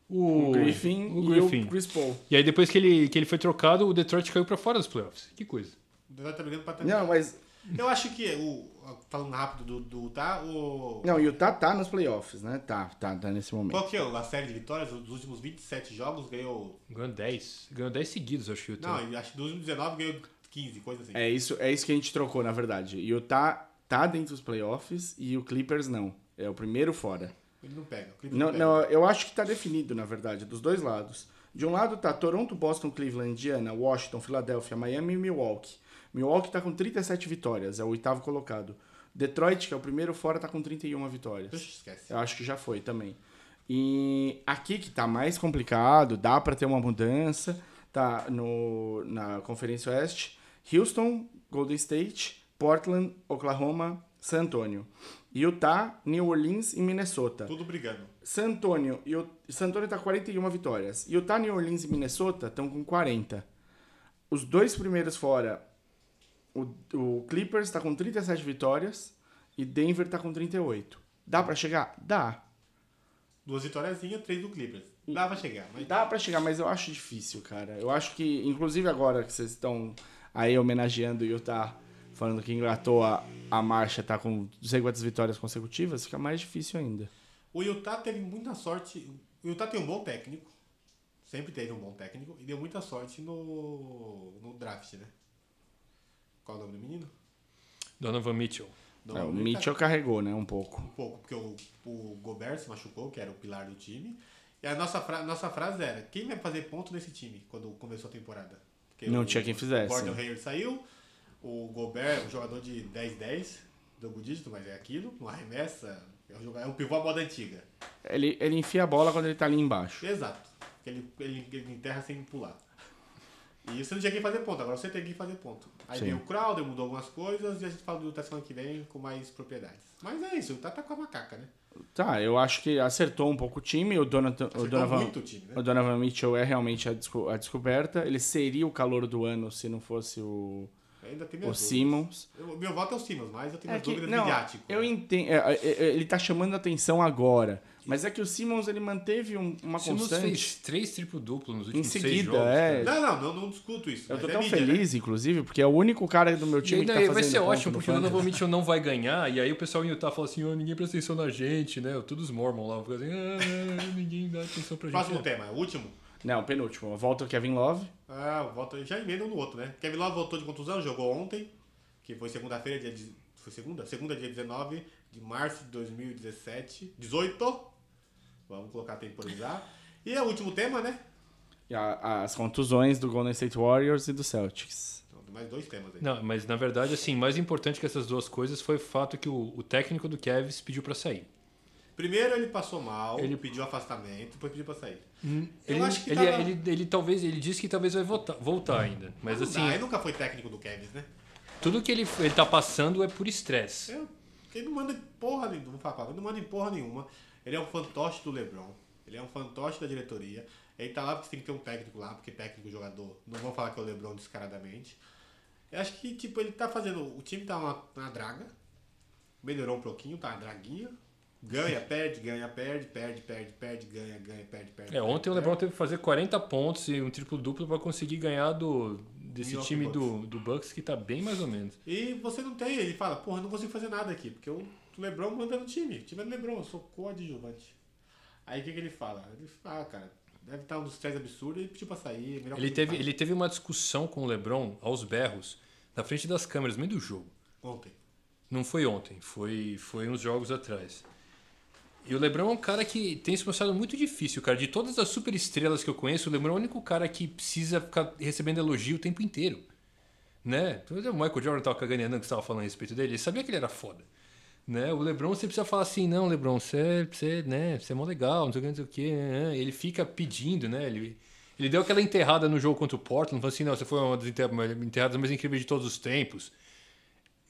Speaker 2: o,
Speaker 1: O Griffin
Speaker 2: o
Speaker 1: e
Speaker 2: Griffin.
Speaker 1: o Chris Paul.
Speaker 2: E aí depois que ele, que ele foi trocado, o Detroit caiu pra fora dos playoffs. Que coisa.
Speaker 4: O Detroit tá brigando pra
Speaker 1: Não, mas.
Speaker 4: Eu acho que o. Falando rápido do, do tá, o.
Speaker 1: Não, o Utah tá nos playoffs, né? Tá, tá, tá nesse momento.
Speaker 4: Qual que é a série de vitórias? Dos últimos 27 jogos ganhou.
Speaker 2: Ganhou 10. Ganhou 10 seguidos, acho que o
Speaker 4: Não, ele- acho que dos últimos 19 ganhou 15, coisa assim.
Speaker 1: É isso, é isso que a gente trocou, na verdade. Utah tá dentro dos playoffs e o Clippers não. É o primeiro fora.
Speaker 4: Ele não pega. o Clippers
Speaker 1: Não,
Speaker 4: pega.
Speaker 1: não, eu acho que tá definido, na verdade, dos dois lados. De um lado tá Toronto, Boston, Cleveland, Indiana, Washington, Filadélfia, Miami e Milwaukee. Milwaukee tá com 37 vitórias, é o oitavo colocado. Detroit, que é o primeiro fora, tá com 31 vitórias.
Speaker 4: Deixa, esquece.
Speaker 1: Eu acho que já foi também. E aqui que tá mais complicado, dá para ter uma mudança, tá no, na Conferência Oeste. Houston, Golden State, Portland, Oklahoma, San Antonio. Utah, New Orleans e Minnesota.
Speaker 4: Tudo brigando.
Speaker 1: San Antonio, e o San Antonio tá com 41 vitórias. Utah, New Orleans e Minnesota estão com 40. Os dois primeiros fora, o, o Clippers tá com 37 vitórias e Denver tá com 38. Dá pra chegar? Dá.
Speaker 4: Duas vitóriazinhas, três do Clippers. Dá pra chegar, mas
Speaker 1: Dá pra chegar, mas eu acho difícil, cara. Eu acho que, inclusive agora que vocês estão aí homenageando o Utah, falando que engatou a, a marcha, tá com não sei quantas vitórias consecutivas, fica mais difícil ainda.
Speaker 4: o Utah teve muita sorte. O Utah tem um bom técnico. Sempre teve um bom técnico. E deu muita sorte no, no draft, né? Qual é o nome do menino?
Speaker 2: Donovan Mitchell.
Speaker 4: Do-
Speaker 1: É, o Mitchell carregou, né, um pouco.
Speaker 4: um pouco, porque o, o Gobert se machucou, que era o pilar do time. E a nossa, fra nossa frase era: quem vai fazer ponto nesse time quando começou a temporada? Porque
Speaker 1: Não
Speaker 4: o-
Speaker 1: tinha quem fizesse.
Speaker 4: O Gordon Hayward saiu, o Gobert, um jogador de 10-10, double dígito, mas é aquilo, não arremessa, é um, é um pivô à moda antiga.
Speaker 1: Ele, ele enfia a bola quando ele tá ali embaixo.
Speaker 4: Exato. Ele, ele, ele enterra sem pular. E você não tinha quem fazer ponto, agora você tem que fazer ponto. Aí
Speaker 1: Sim.
Speaker 4: veio o Crowder, mudou algumas coisas e a gente fala do Utah semana que vem com mais propriedades. Mas é isso, o Utah tá com a macaca, né?
Speaker 1: Tá, eu acho que acertou um pouco o time. O, Donatan, o, Donovan,
Speaker 4: o time, né?
Speaker 1: o Donovan Mitchell é realmente a, desco- a descoberta. Ele seria o calor do ano se não fosse o,
Speaker 4: Ainda tem
Speaker 1: o
Speaker 4: minhas dúvidas.
Speaker 1: Simmons.
Speaker 4: Eu- meu voto é o Simmons, mas eu tenho
Speaker 1: É
Speaker 4: minhas
Speaker 1: que,
Speaker 4: dúvidas
Speaker 1: não,
Speaker 4: midiático.
Speaker 1: eu entendo. é, é, é, ele tá chamando a atenção agora. Mas é que o Simmons ele manteve um- uma
Speaker 2: O Simmons
Speaker 1: constante.
Speaker 2: fez três triplo-duplo nos
Speaker 1: Em
Speaker 2: últimos seis
Speaker 1: seguida,
Speaker 2: jogos.
Speaker 1: é.
Speaker 2: cara.
Speaker 4: Não, não, não, não discuto isso.
Speaker 1: Eu tô
Speaker 4: é
Speaker 1: tão
Speaker 4: mídia, né?
Speaker 1: feliz, inclusive, porque é o único cara do meu
Speaker 2: E
Speaker 1: time
Speaker 2: ainda
Speaker 1: que tá fazendo
Speaker 2: vai ser ótimo, porque o. Donovan Mitchell não vai ganhar, e aí o pessoal em Utah fala assim, "Ó, ninguém presta atenção na gente, né? Todos os Mormon lá, ficam assim, ah, ninguém dá atenção pra gente.
Speaker 4: Próximo
Speaker 2: É.
Speaker 4: tema, o último.
Speaker 1: Não, penúltimo. Volta o Kevin Love.
Speaker 4: Ah, volta, já emenda um no outro, né? Kevin Love voltou de contusão, jogou ontem, que foi segunda-feira, dia. de- Foi segunda? Segunda, dia 19 de março de 2017. 18. Vamos colocar temporizar. E é o último tema, né?
Speaker 1: E a- as contusões do Golden State Warriors e do Celtics.
Speaker 4: Então, mais dois temas aí.
Speaker 2: Não, mas na verdade, assim, mais importante que essas duas coisas foi o fato que o, o técnico do Cavs pediu pra sair.
Speaker 4: Primeiro ele passou mal,
Speaker 2: Ele-
Speaker 4: pediu afastamento, depois pediu pra sair.
Speaker 2: Ele,
Speaker 4: Eu acho que
Speaker 2: ele,
Speaker 4: tava-
Speaker 2: ele, ele talvez, ele disse que talvez vai voltar, voltar ainda. Mas
Speaker 4: Não
Speaker 2: assim,
Speaker 4: dá, ele nunca foi técnico do Kevin, né?
Speaker 2: tudo que ele, ele tá passando é por estresse.
Speaker 4: Eu, ele não manda porra nenhuma, vou ele não manda em porra nenhuma. Ele é um fantoche do LeBron. Ele é um fantoche da diretoria. Ele tá lá porque tem que ter um técnico lá, porque técnico jogador não vão falar que é o LeBron descaradamente. Eu acho que, tipo, ele tá fazendo. O time tá uma, uma draga. Melhorou um pouquinho, tá uma draguinha. Ganha, perde, ganha, perde, perde, perde, perde, ganha, ganha, perde, perde.
Speaker 2: É, ontem o
Speaker 4: perde,
Speaker 2: LeBron teve que fazer 40 pontos e um triplo duplo pra conseguir ganhar do desse
Speaker 4: Milwaukee
Speaker 2: time do, do Bucks que tá bem mais ou menos.
Speaker 4: E você não tem, ele fala, porra, eu não consigo fazer nada aqui, porque o Lebron manda no time. O time é do Lebron, eu sou coadjuvante. Aí o que, que ele fala? Ele fala, ah, cara, deve estar um dos três absurdos, ele pediu pra sair. Melhor
Speaker 2: Ele teve, ele teve uma discussão com o LeBron aos berros na frente das câmeras no meio do jogo.
Speaker 4: Ontem.
Speaker 2: Não foi ontem, foi, foi uns jogos atrás. E o LeBron é um cara que tem se mostrado muito difícil, cara. De todas as super estrelas que eu conheço, o LeBron é o único cara que precisa ficar recebendo elogio o tempo inteiro. Né? O Michael Jordan tava cagando andando que você tava falando a respeito dele, ele sabia que ele era foda. Né? O LeBron você precisa falar assim, não, LeBron, você, você, né, você é mó legal, não sei o que, não sei o que. né? Ele fica pedindo, né? Ele, ele deu aquela enterrada no jogo contra o Portland, falou assim, não, você foi uma das enter- enterradas mais incríveis de todos os tempos.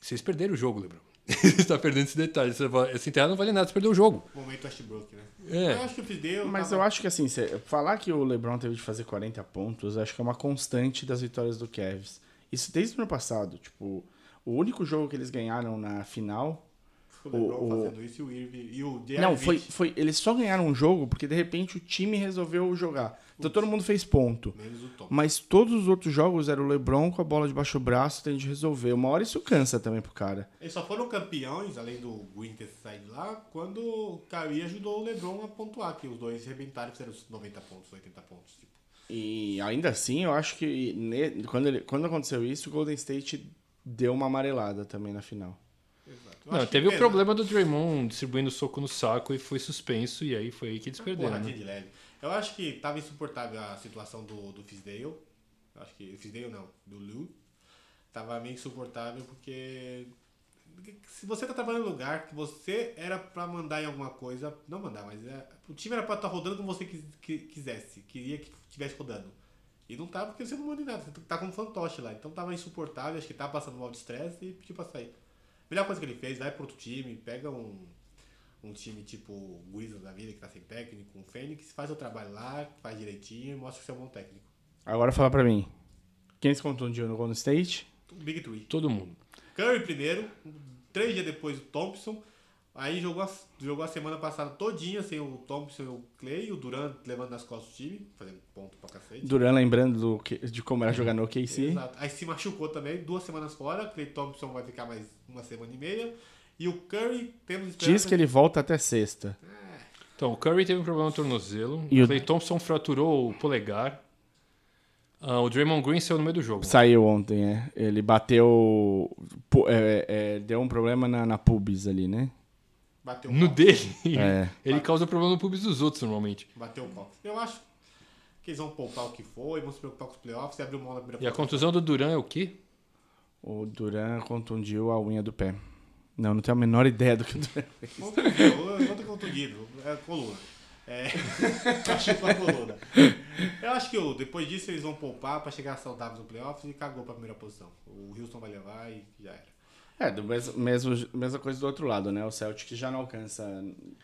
Speaker 2: Vocês perderam o jogo, LeBron. Você [laughs] tá perdendo esse detalhe. Você vai- Essa enterrada não vale nada, você perdeu o jogo.
Speaker 4: Momento Westbrook, né?
Speaker 2: É.
Speaker 4: Eu acho que o Fisdale.
Speaker 1: Mas
Speaker 4: tava-
Speaker 1: eu acho que assim, cê- falar que o LeBron teve de fazer 40 pontos, acho que é uma constante das vitórias do Cavs. Isso desde o ano passado. Tipo, o único jogo que eles ganharam na final.
Speaker 4: O LeBron
Speaker 1: o- o-
Speaker 4: fazendo isso e o Irving. E o.
Speaker 1: Não, foi, foi. Eles só ganharam um jogo porque de repente o time resolveu jogar. Então todo mundo fez ponto.
Speaker 4: Menos o Tom.
Speaker 1: Mas todos os outros jogos era o LeBron com a bola debaixo do braço, tendo de resolver. Uma hora isso cansa também pro cara.
Speaker 4: Eles só foram campeões, além do Green ter saído lá, quando o Kyrie ajudou o LeBron a pontuar, que os dois rebentaram e fizeram os 90 pontos, 80 pontos. Tipo.
Speaker 1: E ainda assim, eu acho que ne- quando, ele- quando aconteceu isso, o Golden State deu uma amarelada também na final.
Speaker 2: Não, teve o problema do Draymond distribuindo soco no saco e foi suspenso, e aí foi aí que eles perderam.
Speaker 4: Porradinha
Speaker 2: Né?
Speaker 4: Eu acho que tava insuportável a situação do, do Fisdale. Acho que. Fisdale não, do Lou. Tava meio insuportável porque. Se você tá trabalhando em um lugar que você era pra mandar em alguma coisa, não mandar, mas é, o time era pra estar rodando como você quis- que- quisesse, queria que estivesse rodando. E não tá porque você não manda em nada, você tá como fantoche lá. Então tava insuportável, acho que tava passando mal de estresse e pediu pra sair. Melhor coisa que ele fez, vai pro outro time, pega um, um time tipo Guiza da vida, que tá sem técnico, um Fênix, faz o trabalho lá, faz direitinho e mostra que você é um bom técnico.
Speaker 1: Agora fala pra mim. Quem se contundiu no Golden State?
Speaker 4: Big Three.
Speaker 2: Todo mundo.
Speaker 4: Curry primeiro, três dias depois o Thompson. Aí jogou a, jogou a semana passada todinha sem o Thompson e o Clay, o Durant levando nas costas o time, fazendo ponto pra cacete.
Speaker 1: Duran lembrando do que- de como era jogar no OKC.
Speaker 4: Exato. Aí se machucou também, duas semanas fora. Clay Thompson vai ficar mais uma semana e meia. E o Curry, temos esperança.
Speaker 1: Diz que ele volta até sexta.
Speaker 2: Então, o Curry teve um problema no tornozelo.
Speaker 1: E
Speaker 2: o Clay Thompson fraturou o polegar. Ah, o Draymond Green saiu no meio do jogo.
Speaker 1: Saiu ontem, é. Ele bateu. pu- é, é, deu um problema na, na pubis ali, né?
Speaker 4: Bateu o
Speaker 2: No
Speaker 4: pau.
Speaker 2: dele.
Speaker 1: É.
Speaker 2: Ele causa problema no pubis dos outros, normalmente.
Speaker 4: Bateu o pau. Eu acho que eles vão poupar o que for e vão se preocupar com os playoffs e abrir mão da primeira
Speaker 2: E a contusão do Duran é o quê?
Speaker 1: O Duran contundiu a unha do pé. Não, não tenho a menor ideia do que o Duran fez.
Speaker 4: Eu eu tô contundido. É coluna. É. [laughs] A coluna. Eu acho que o- depois disso eles vão poupar pra chegar saudáveis no playoffs e cagou pra primeira posição. O Houston vai levar e já era.
Speaker 1: É, do mesmo, mesmo, mesma coisa do outro lado, né? O Celtic já não alcança.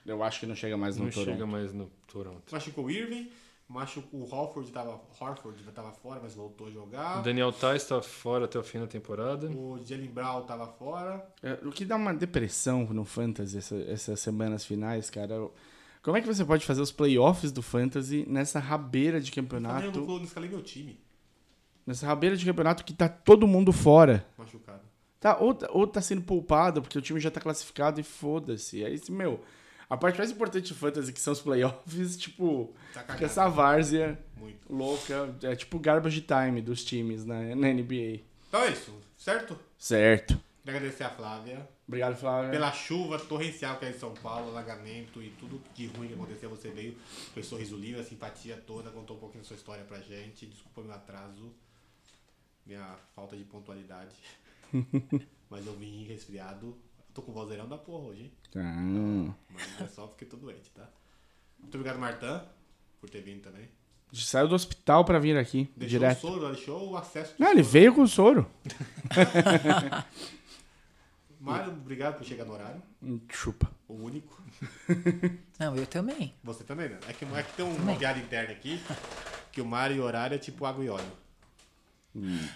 Speaker 1: Eu acho que não chega mais no
Speaker 2: Não
Speaker 1: Toronto.
Speaker 2: chega mais no Toronto.
Speaker 4: Machucou o Irving, machucou o Horford, tava, Horford tava fora, mas voltou a jogar.
Speaker 2: O Daniel Tais está fora até o fim da temporada.
Speaker 4: O Jalen Brown tava fora.
Speaker 1: É, O que dá uma depressão no Fantasy essa- essas semanas finais, cara. Como é que você pode fazer os playoffs do Fantasy nessa rabeira de
Speaker 4: Eu não
Speaker 1: campeonato?
Speaker 4: não escalei meu time.
Speaker 1: Nessa rabeira de campeonato que tá todo mundo fora.
Speaker 4: Machucado.
Speaker 1: Tá, ou, tá- ou tá sendo poupado, porque o time já tá classificado e foda-se. Aí, esse, meu, a parte mais importante do Fantasy, que são os playoffs, [laughs] tipo,
Speaker 4: Tá
Speaker 1: fica essa várzea
Speaker 4: Muito.
Speaker 1: louca. É tipo garbage time dos times na, na NBA.
Speaker 4: Então é isso, certo?
Speaker 1: Certo.
Speaker 4: Queria agradecer a Flávia.
Speaker 1: Obrigado, Flávio.
Speaker 4: Pela chuva torrencial que é em São Paulo, alagamento e tudo de ruim que aconteceu, você veio com esse sorriso livre, a simpatia toda, contou um pouquinho da sua história pra gente. Desculpa meu atraso, minha falta de pontualidade. [laughs] Mas eu vim resfriado. Eu tô com vozeirão da porra hoje, hein?
Speaker 1: Ah,
Speaker 4: Mas é só porque tô doente, tá? Muito obrigado, Martã, por ter vindo também.
Speaker 1: saiu do hospital pra vir aqui,
Speaker 4: Deixou
Speaker 1: direto.
Speaker 4: o soro, deixou o acesso.
Speaker 1: Não, ele
Speaker 4: soro.
Speaker 1: veio com soro. [laughs]
Speaker 4: Mário, obrigado por chegar no horário.
Speaker 1: Hum, Chupa.
Speaker 4: O único.
Speaker 3: Não, eu também.
Speaker 4: Você também, né? É que, é que tem uma piada interna aqui que o Mário e o horário é tipo água e óleo.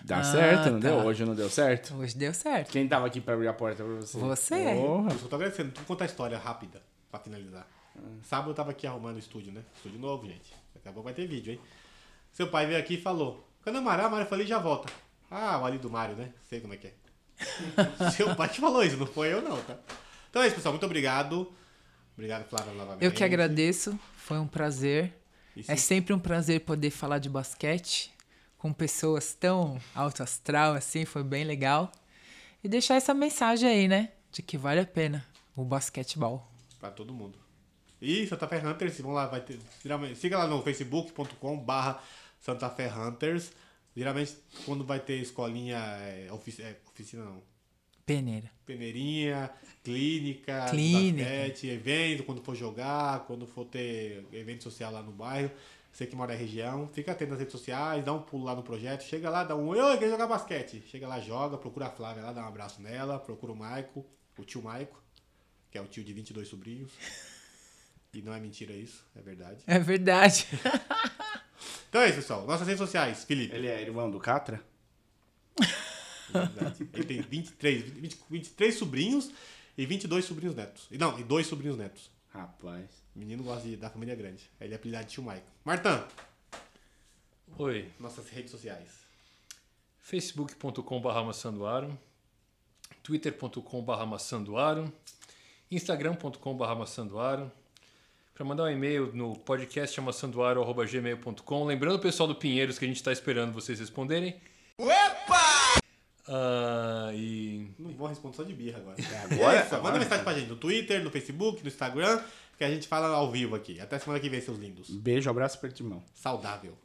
Speaker 1: Dá
Speaker 3: Ah,
Speaker 1: certo, não
Speaker 3: tá.
Speaker 1: deu? Hoje não deu certo?
Speaker 3: Hoje deu certo.
Speaker 1: Quem tava aqui pra abrir a porta pra você?
Speaker 3: Você.
Speaker 1: Porra.
Speaker 4: Eu só tô agradecendo. Vou contar a história rápida pra finalizar. Sábado eu tava aqui arrumando o estúdio, né? Estúdio novo, gente. Daqui a pouco vai ter vídeo, hein? Seu pai veio aqui e falou: Quando eu marar, Mário falei já volta. Ah, o ali do Mário, né? Sei como é que é. [laughs] Seu pai que falou isso, não foi eu, não, tá? Então é isso, pessoal. Muito obrigado. Obrigado, Flávia, novamente.
Speaker 3: Eu que agradeço. Foi um prazer.
Speaker 4: E
Speaker 3: É
Speaker 4: se-
Speaker 3: sempre um prazer poder falar de basquete com pessoas tão alto astral assim, foi bem legal. E deixar essa mensagem aí, né? De que vale a pena o basquetebol.
Speaker 4: Pra todo mundo. E Santa Fe Hunters, vão lá, vai ter. Siga lá no facebook.com barra Santa Fe Hunters. Geralmente quando vai ter escolinha, é, ofici- é, oficina não.
Speaker 3: Peneira.
Speaker 4: Peneirinha, clínica,
Speaker 3: Clínica.
Speaker 4: basquete, evento, quando for jogar, quando for ter evento social lá no bairro. Você que mora na região, fica atento nas redes sociais, dá um pulo lá no projeto, chega lá, dá um oi, oi, quer jogar basquete. Chega lá, joga, procura a Flávia lá, dá um abraço nela, procura o Maico, o tio Maico, que é o tio de 22 sobrinhos. E não é mentira isso, é verdade.
Speaker 3: É verdade. [laughs]
Speaker 4: Então é isso, pessoal. Nossas redes sociais, Felipe.
Speaker 1: Ele é irmão do Catra?
Speaker 4: É verdade. Ele tem 23, 20, 23 sobrinhos e 22 sobrinhos netos. E Não, e dois sobrinhos netos.
Speaker 1: Rapaz.
Speaker 4: O menino gosta de, da família grande. Ele é apelidado de tio Maico. Martã,
Speaker 2: Oi.
Speaker 4: nossas redes sociais.
Speaker 2: facebook.com.br maçandoaro, twitter.com.br maçandoaro, instagram.com.br maçandoaro, para mandar um e-mail no podcast amassandoaro.gmail.com. Lembrando o pessoal do Pinheiros que a gente está esperando vocês responderem. Ah, e
Speaker 4: Não vou responder só de birra agora.
Speaker 1: agora- [laughs]
Speaker 4: É isso,
Speaker 1: agora-
Speaker 4: manda mensagem pra gente no Twitter, no Facebook, no Instagram, que a gente fala ao vivo aqui. Até semana que vem, seus lindos.
Speaker 1: Beijo, abraço, aperto de mão.
Speaker 4: Saudável.